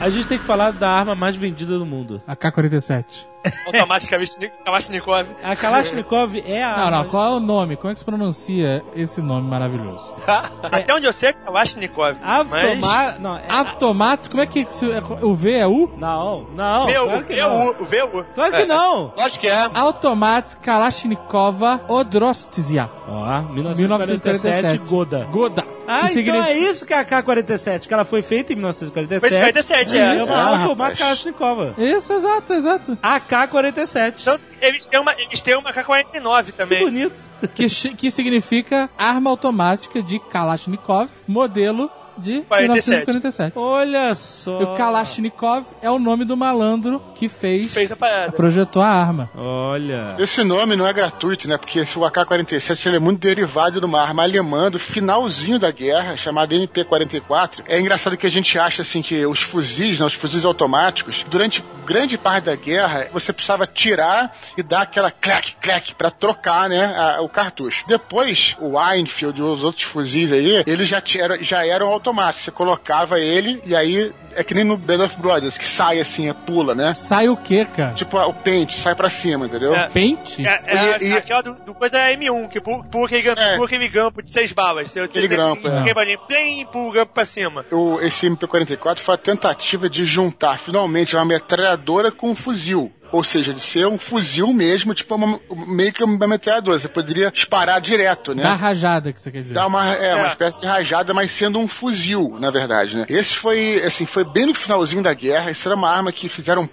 A gente tem que falar da arma mais vendida do mundo. A K-47. Automaticamente, Kalashnikov. A Kalashnikov é a Não, não, qual é o nome? Como é que se pronuncia esse nome maravilhoso? Até onde eu sei é Kalashnikov. Automa... Não, é... Automato, como é que se- o V é U? Não, não, VU, claro que não. VU, VU. Claro que não. Lógico que é. Automat Kalashnikova Odrostizia. Ó, 1947. 1947, Goda. Goda. Ah, que então significa... é isso que é a K-47, que ela foi feita em 1947. Foi de 47, é. é. É uma Ah, automática. Kalashnikova. Isso, exato, exato. A AK-47. Tanto que eles têm uma, eles têm uma K-49 Que também. bonito. Que, que significa arma automática de Kalashnikov, modelo de 47. 1947. Olha só. E o Kalashnikov é o nome do malandro que fez, Fez a parada. projetou a arma. Olha. Esse nome não é gratuito, né? Porque esse AK-47 ele é muito derivado de uma arma alemã do finalzinho da guerra, chamada MP-44. É engraçado que a gente acha assim que os fuzis, né, os fuzis automáticos, durante grande parte da guerra, você precisava tirar e dar aquela clac, clac pra trocar, né, a- o cartucho. Depois, o Einfield e os outros fuzis aí, eles já, tinha- já eram automáticos. Você colocava ele e aí é que nem no Band of Brothers, que sai assim, é pula, né? Sai o quê, cara? Tipo, o pente sai pra cima, entendeu? É. Pente? É, é, E- e- Aquela do, do coisa é M1, que pula, aquele, grampo- É. pula aquele grampo de seis balas. Você, Aquele grampo, é. Aquele balinho, plim, pula o grampo pra cima. o, esse MP44 foi a tentativa de juntar finalmente uma metralhadora com um fuzil. Ou seja, de ser um fuzil mesmo, tipo uma- meio que uma metralhadora. Você poderia disparar direto, né? Da rajada que você quer dizer. Dar uma, é, uma É. espécie de rajada, mas sendo um fuzil, na verdade, né? Esse foi, assim, foi bem no finalzinho da guerra. Isso era uma arma que fizeram,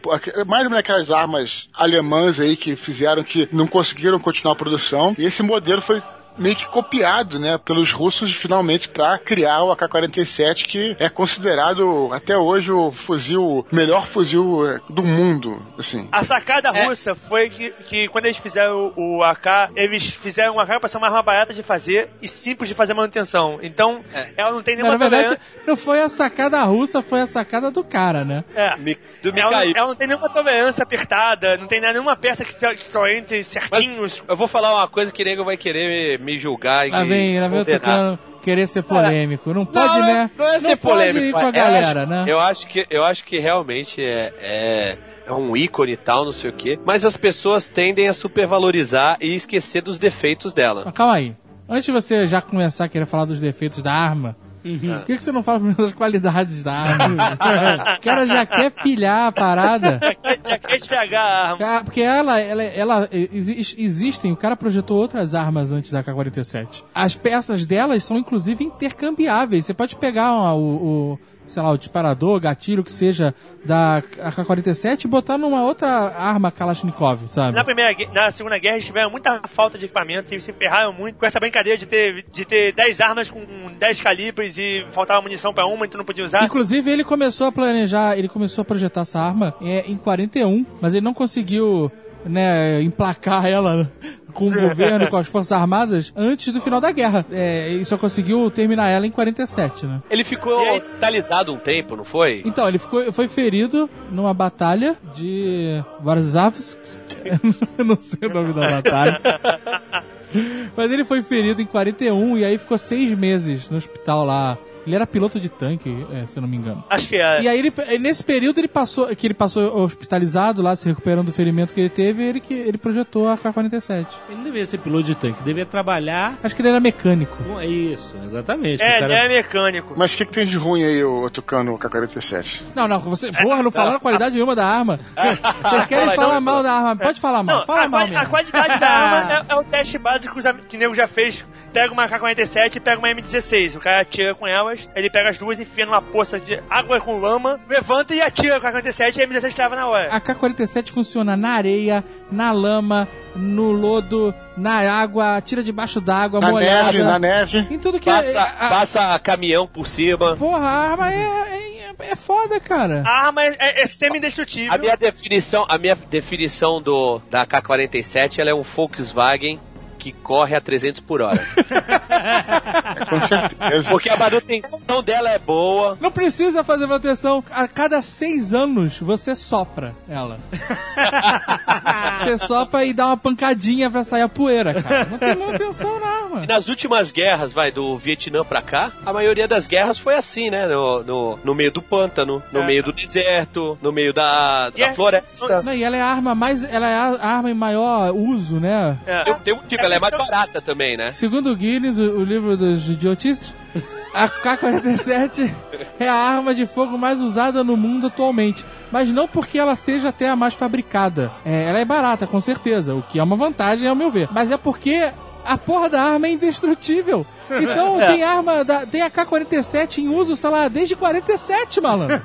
mais uma daquelas armas alemãs aí que fizeram que não conseguiram continuar a produção. E esse modelo foi meio que copiado, né, pelos russos finalmente para criar o AK-47, que é considerado até hoje o fuzil, melhor fuzil eh, do mundo, assim. A sacada É. russa foi que, que quando eles fizeram o, o AK, eles fizeram o AK pra ser uma arma barata de fazer e simples de fazer manutenção. Então, É. ela não tem Não, nenhuma na verdade, tolerância. não foi a sacada russa, foi a sacada do cara, né? É. Mi- Do Ela, Mikhail. ela não tem nenhuma tolerância apertada, não tem nenhuma peça que só, que só entre Mas certinhos. eu vou falar uma coisa que nego vai querer me, me julgar e Lá vem, lá vem o condenar. Tucano querer ser polêmico. Não pode, não, né? Não é ser pode polêmico. ir com a eu galera, acho- né? Eu acho que, eu acho que realmente é, é, é um ícone e tal, não sei o quê. Mas as pessoas tendem a supervalorizar e esquecer dos defeitos dela. Calma aí. Antes de você já começar a querer falar dos defeitos da arma, por que, que você não fala primeiro das qualidades da arma? o cara já quer pilhar a parada. Já quer estragar a arma. Ah, Porque ela, ela, ela exi- existem, o cara projetou outras armas antes da K-47. As peças delas são inclusive intercambiáveis. Você pode pegar uma- o, o, sei lá, o disparador, gatilho, que seja da AK-47 e botar numa outra arma Kalashnikov, sabe? Na, primeira, na Segunda Guerra eles tiveram muita falta de equipamento e se ferraram muito com essa brincadeira de ter, de ter 10 armas com 10 calibres e faltava munição pra uma e tu não podia usar. Inclusive, ele começou a planejar, ele começou a projetar essa arma é, em 41, mas ele não conseguiu, né, emplacar ela com o governo, com as Forças Armadas, antes do final da guerra. É, e só conseguiu terminar ela em 47, né? Ele ficou aí- hospitalizado um tempo, não foi? Então, ele ficou, foi ferido numa batalha de Varzavsk. Eu não sei o nome da batalha. Mas ele foi ferido em 41 e aí ficou seis meses no hospital lá. Ele era piloto de tanque, é, se eu não me engano. Acho que é. E aí ele, nesse período ele passou, que ele passou hospitalizado lá, se recuperando do ferimento que ele teve, ele que ele projetou a K-47. Ele não devia ser piloto de tanque, devia trabalhar Acho que ele era mecânico. com isso, exatamente. É, O cara- ele é mecânico. Mas o que, que tem de ruim aí, o Tucano, o K-47? Não, não, você, porra, não falaram qualidade nenhuma da arma. Vocês querem falar não, mal da arma? Pode falar mal, Não, fala a, mal quali- a mesmo. qualidade da arma é, é o teste básico que, o nego já fez. Pega uma K-47 e pega uma M16. O cara atira com elas, ele pega as duas, enfia numa poça de água com lama, levanta e atira com a K-47 e a M16 trava na hora. A K-47 funciona na areia, na lama, no lodo, na água, atira debaixo d'água, Na molhada. neve, na neve. Em tudo que é. Passa, a- passa caminhão por cima. Porra, a arma é, é, é foda, cara. A arma é, é- é semi-destrutível. A minha definição, a minha definição do da K47, ela é um Volkswagen que corre a 300 por hora. Com certeza. Porque a manutenção dela é boa. Não precisa fazer manutenção. A cada seis anos você sopra ela. você sopra e dá uma pancadinha pra sair a poeira, cara. Não tem manutenção na arma. E nas últimas guerras, vai, do Vietnã pra cá, a maioria das guerras foi assim, né? No, no, no meio do pântano, no É. meio do deserto, no meio da, da é- floresta. Não, e ela é a arma mais. Ela é a arma em maior uso, né? É. Tem, tem um tipo, ela é mais barata também, né? Segundo o Guinness, o, o livro dos idiotices, a K-47 é a arma de fogo mais usada no mundo atualmente. Mas não porque ela seja até a mais fabricada. É, ela é barata, com certeza, o que é uma vantagem, ao meu ver. Mas é porque a porra da arma é indestrutível. Então tem arma, da, tem a K-47 em uso, sei lá, desde 47, malandro.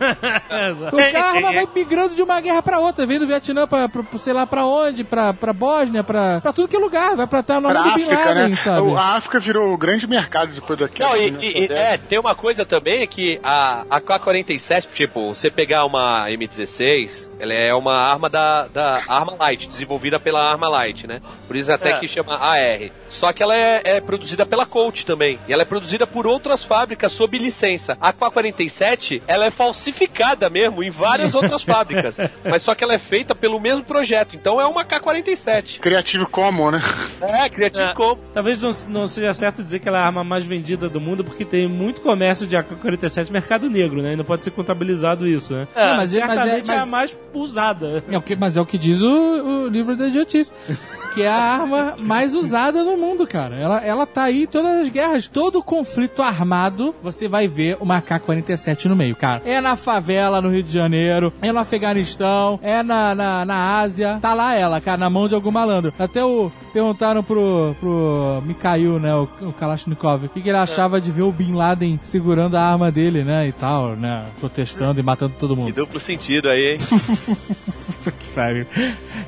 O arma vai migrando de uma guerra pra outra, vem do Vietnã pra, pra, pra sei lá pra onde, pra, pra Bósnia, pra, pra tudo que é lugar, vai pra estar no Pra nome do Bin Laden, né? sabe? A África virou o grande mercado depois daquilo. Não, e, né? e- e- é, tem uma coisa também é que a, a K-47, tipo, você pegar uma M16, ela é uma arma da, da Arma Light, desenvolvida pela Arma Light, né? Por isso até É. que chama AR. Só que ela é, é produzida pela Colt também. E ela é produzida por outras fábricas sob licença. A K-47, ela é falsificada mesmo em várias outras fábricas. Mas só que ela é feita pelo mesmo projeto. Então é uma K-47. Creative Common, né? É, Creative É. Commons. Talvez não, não seja certo dizer que ela é a arma mais vendida do mundo, porque tem muito comércio de AK-47 mercado negro, né? E não pode ser contabilizado isso, né? É, Não, mas, é- mas, é, Certamente é a mas, mais usada. é o que, mas é o que diz o, o livro da idiotice. Que é a arma mais usada no mundo, cara. Ela, ela tá aí em todas as guerras. Todo conflito armado, você vai ver uma AK-47 no meio, cara. É na favela, no Rio de Janeiro, é no Afeganistão, é na, na, na Ásia. Tá lá ela, cara, na mão de algum malandro. Até o. Perguntaram pro, pro Mikhail, né, o, o Kalashnikov, o que, que ele achava de ver o Bin Laden segurando a arma dele, né, e tal, né, protestando e matando todo mundo. Que duplo sentido aí, hein? Sério.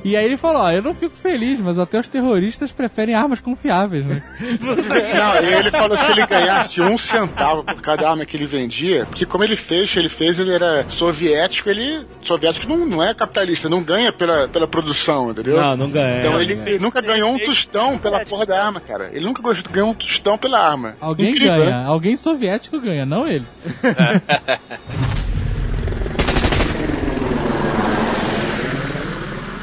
E aí ele falou, ó, eu não fico feliz, mas até os terroristas preferem armas confiáveis, né? Não, e ele falou se ele ganhasse um centavo por cada arma que ele vendia, porque como ele fez, ele fez, ele era soviético, ele. Soviético não, não é capitalista, não ganha pela, pela produção, entendeu? Não, não ganha. Então ele, ganha. ele nunca ganhou um tostão pela porra da arma, cara. Ele nunca ganhou um tostão pela arma. Alguém Incrível, ganha, né? alguém soviético ganha, não ele.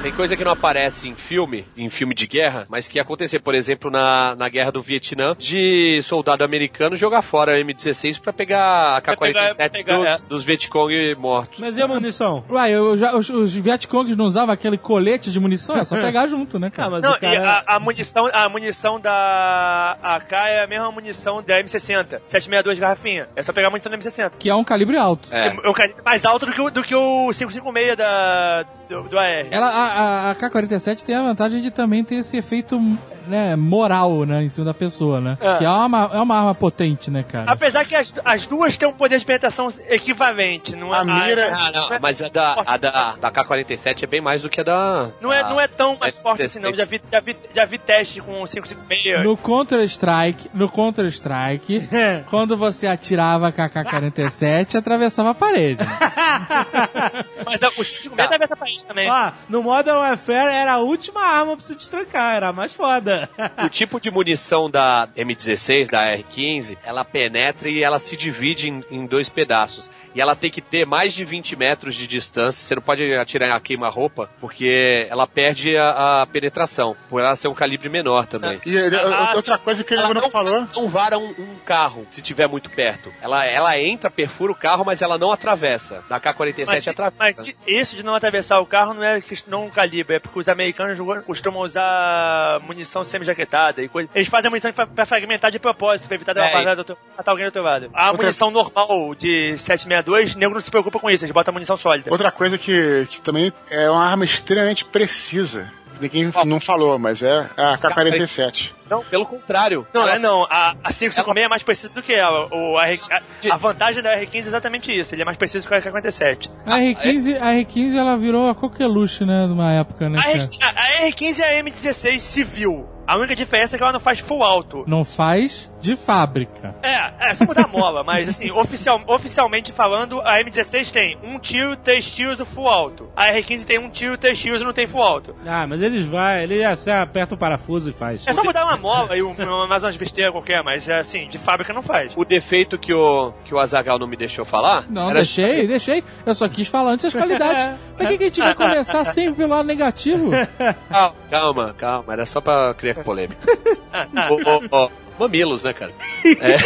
Tem coisa que não aparece em filme, em filme de guerra, mas que ia acontecer, por exemplo, na, na guerra do Vietnã, de soldado americano jogar fora a M16 pra pegar a Pra pegar- K-47 pra pegar, dos, é. dos Vietcong mortos. Mas e a munição? Uai, eu já, os, os Vietcongs não usavam aquele colete de munição? É só pegar junto, né, Ah, cara? mas Não, o e cara... a, a munição, a munição da AK é a mesma munição da M60, 762 garrafinha. É só pegar a munição da M60. Que é um calibre alto. É. É um calibre mais alto do que o, do que o 556 da, do, do AR. Ela, a, a- a K-47 tem a vantagem de também ter esse efeito né, moral, né, em cima da pessoa, né? É. Que é uma, é uma arma potente, né, cara? Apesar que as, as duas têm um poder de penetração equivalente. Não é, A mira- Ah, não, mas a da, a da, da K-47 é bem mais do que a da... Não é, não é tão mais forte assim, não. M16. Já vi, já vi, já vi teste com o 556. No Counter-Strike, no Counter-Strike, quando você atirava com a K-47, atravessava a parede. Mas a- o 556 Tá. deve essa parede também. Ó, no Modern Warfare era a última arma pra se destrancar, era a mais foda. O tipo de munição da M16, da R15, ela penetra e ela se divide em, em dois pedaços e ela tem que ter mais de 20 metros de distância. Você não pode atirar a queima-roupa, porque ela perde a, a, penetração, por ela ser um calibre menor também. E ah, outra coisa que ele não, não falou. não um, um carro, se tiver muito perto. Ela, ela entra, perfura o carro, mas ela não atravessa. Da K-47 atravessa. Mas isso de não atravessar o carro não é não é um calibre, é porque os americanos costumam usar munição semi-jaquetada e coisa. Eles fazem a munição pra, fragmentar de propósito, pra evitar é, matar alguém do outro lado. A munição normal de 7 metros dois nego não se preocupa com isso, eles botam munição sólida. Outra coisa que, que também é uma arma extremamente precisa. Ninguém oh. não falou, mas é a K-47. Não, pelo contrário. Não, ela... é não. A, a 556 é mais precisa do que ela. O, a, a, a, vantagem da R15 é exatamente isso. Ele é mais preciso que a K-47. A R15, a R15 ela virou a coqueluche, né? Numa época, né? A, R, a R15 é a M16 civil. A única diferença é que ela não faz full alto. Não faz? De fábrica. É, é só mudar a mola, mas assim, oficial, oficialmente falando, a M16 tem um tiro, três tiros e full alto. A R15 tem um tiro, três tiros e não tem full alto. Ah, mas eles vai, ele você aperta o parafuso e faz. É só mudar uma mola e um, mais umas besteiras qualquer, mas assim, de fábrica não faz. O defeito que o, que o Azagal não me deixou falar. Não, era deixei, deixei. Eu só quis falar antes das qualidades. Pra que, que a gente vai começar sempre pelo lado negativo? Calma, calma, calma. Era só pra criar polêmica. Ô, ô, ó, mamilos, né, cara? É,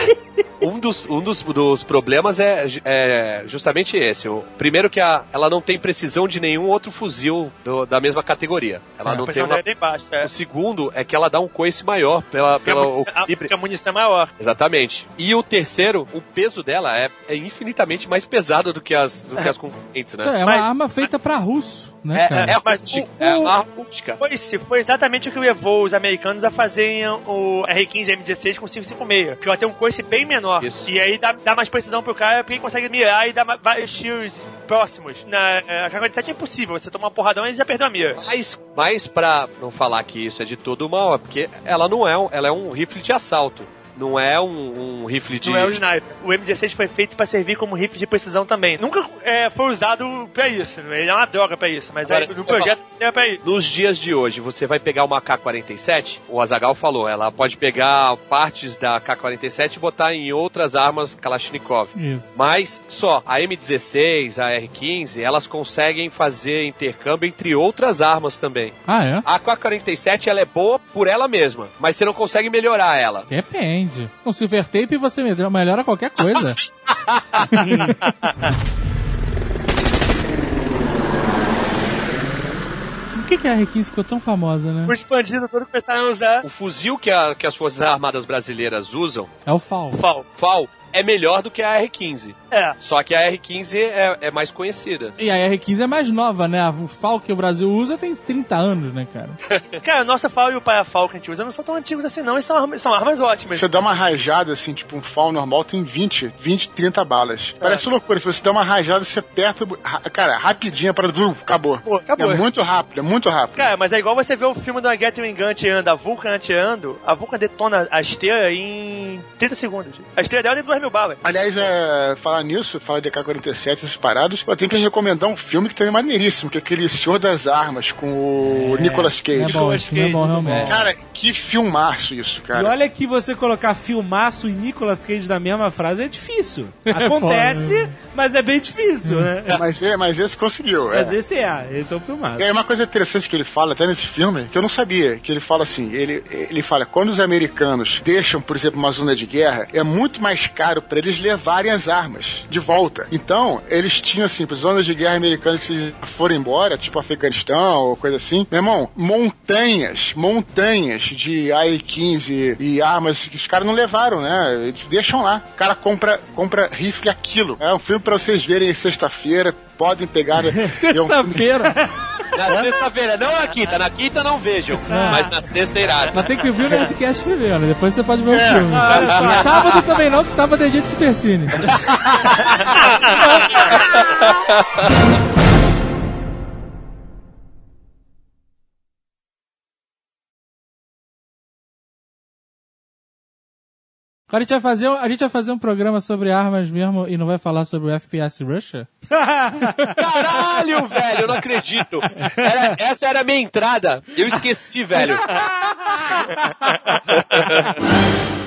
um dos, um dos, dos problemas é, é justamente esse. O, primeiro que a, ela não tem precisão de nenhum outro fuzil do, da mesma categoria. Ela Sim, não tem uma... É, é. O segundo é que ela dá um coice maior pela... pela a, munição, o... a, munição maior. Exatamente. E o terceiro, o peso dela é, é infinitamente mais pesado do que as, do que é. as concorrentes, né? É, é uma mas, arma feita para russo, né, é, cara? É, é mas o, é uma arma rústica. Foi, foi exatamente o que levou os americanos a fazerem o R-15 M16 D6 com 5,56, que ela tem um coice bem menor. Isso. E aí dá, dá mais precisão pro cara, porque ele consegue mirar e dar vários tiros próximos. Na, é, na carga de é impossível, você toma uma porradão e já perdeu a mira. Mas, mas pra não falar que isso é de todo mal, é porque ela não é um, ela é um rifle de assalto. Não é um, um rifle de. Não é o sniper. O M16 foi feito pra servir como rifle de precisão também. Nunca é, foi usado pra isso. Ele é uma droga pra isso, mas Agora, se no projeto é pra isso. Nos dias de hoje, você vai pegar uma K-47, o Azagal falou, ela pode pegar partes da K-47 e botar em outras armas Kalashnikov. Isso. Mas só a M16, a R15, elas conseguem fazer intercâmbio entre outras armas também. Ah, é? A K-47 ela é boa por ela mesma, mas você não consegue melhorar ela. Depende. Com silver tape você melhora- melhora qualquer coisa. Por que, que a R15 ficou tão famosa, né? Os bandidos todos começaram a usar O fuzil que, a- que as Forças Armadas Brasileiras usam, É o FAL. FAL. FAL, é melhor do que a R15. É. Só que a R15 é, é mais conhecida. E a R15 é mais nova, né? O FAL que o Brasil usa tem 30 anos, né, cara? Cara, a nossa FAL e o Parafal que a gente usa não são tão antigos assim, não. E são armas, são armas ótimas. Você dá uma rajada, assim, tipo um FAL normal, tem 20, 20, 30 balas. Parece loucura. Se você dá uma rajada, você aperta. ra- Cara, rapidinho para. Vrum, acabou. Pô, acabou. É muito rápido, é muito rápido. Cara, mas é igual você ver o filme da Gatling Gun ateando, a Vulcan ateando, a Vulcan detona a esteira em 30 segundos. A esteira dela tem 2 mil balas. Aliás, é, falar nisso, falar de AK-47, esses parados, eu tenho que recomendar um filme que também é maneiríssimo, que é aquele Senhor das Armas, com o Nicolas Cage. É bom, esse filme é bom, realmente. Cara, que filmaço isso, E cara. olha que você colocar filmaço e Nicolas Cage na mesma frase é difícil. É Acontece, foda, mas é bem difícil, né? Mas, é, mas esse conseguiu. É. Mas esse é, esse é o filmaço. É uma coisa interessante que ele fala até nesse filme, que eu não sabia, que ele fala assim, ele, ele fala, quando os americanos deixam, por exemplo, uma zona de guerra, é muito mais caro para eles levarem as armas de volta. Então, eles tinham assim, para zonas de guerra americanas que foram embora, tipo Afeganistão ou coisa assim, meu irmão, montanhas, montanhas de AI-15 e armas que os caras não levaram, né? Eles deixam lá. O cara compra, compra rifle aquilo. É um filme para vocês verem sexta-feira, podem pegar. É Sexta-feira. Na sexta-feira, não na quinta, na quinta não vejam, mas na sexta é irado. Mas tem que ouvir o Nerdcast primeiro, depois você pode ver o filme. Ah. Sábado também não, que sábado é dia de Supercine. Agora a gente, vai fazer, a gente vai fazer um programa sobre armas mesmo e não vai falar sobre o FPS Russia? Caralho, velho, eu não acredito. Era- essa era a minha entrada. Eu esqueci, velho.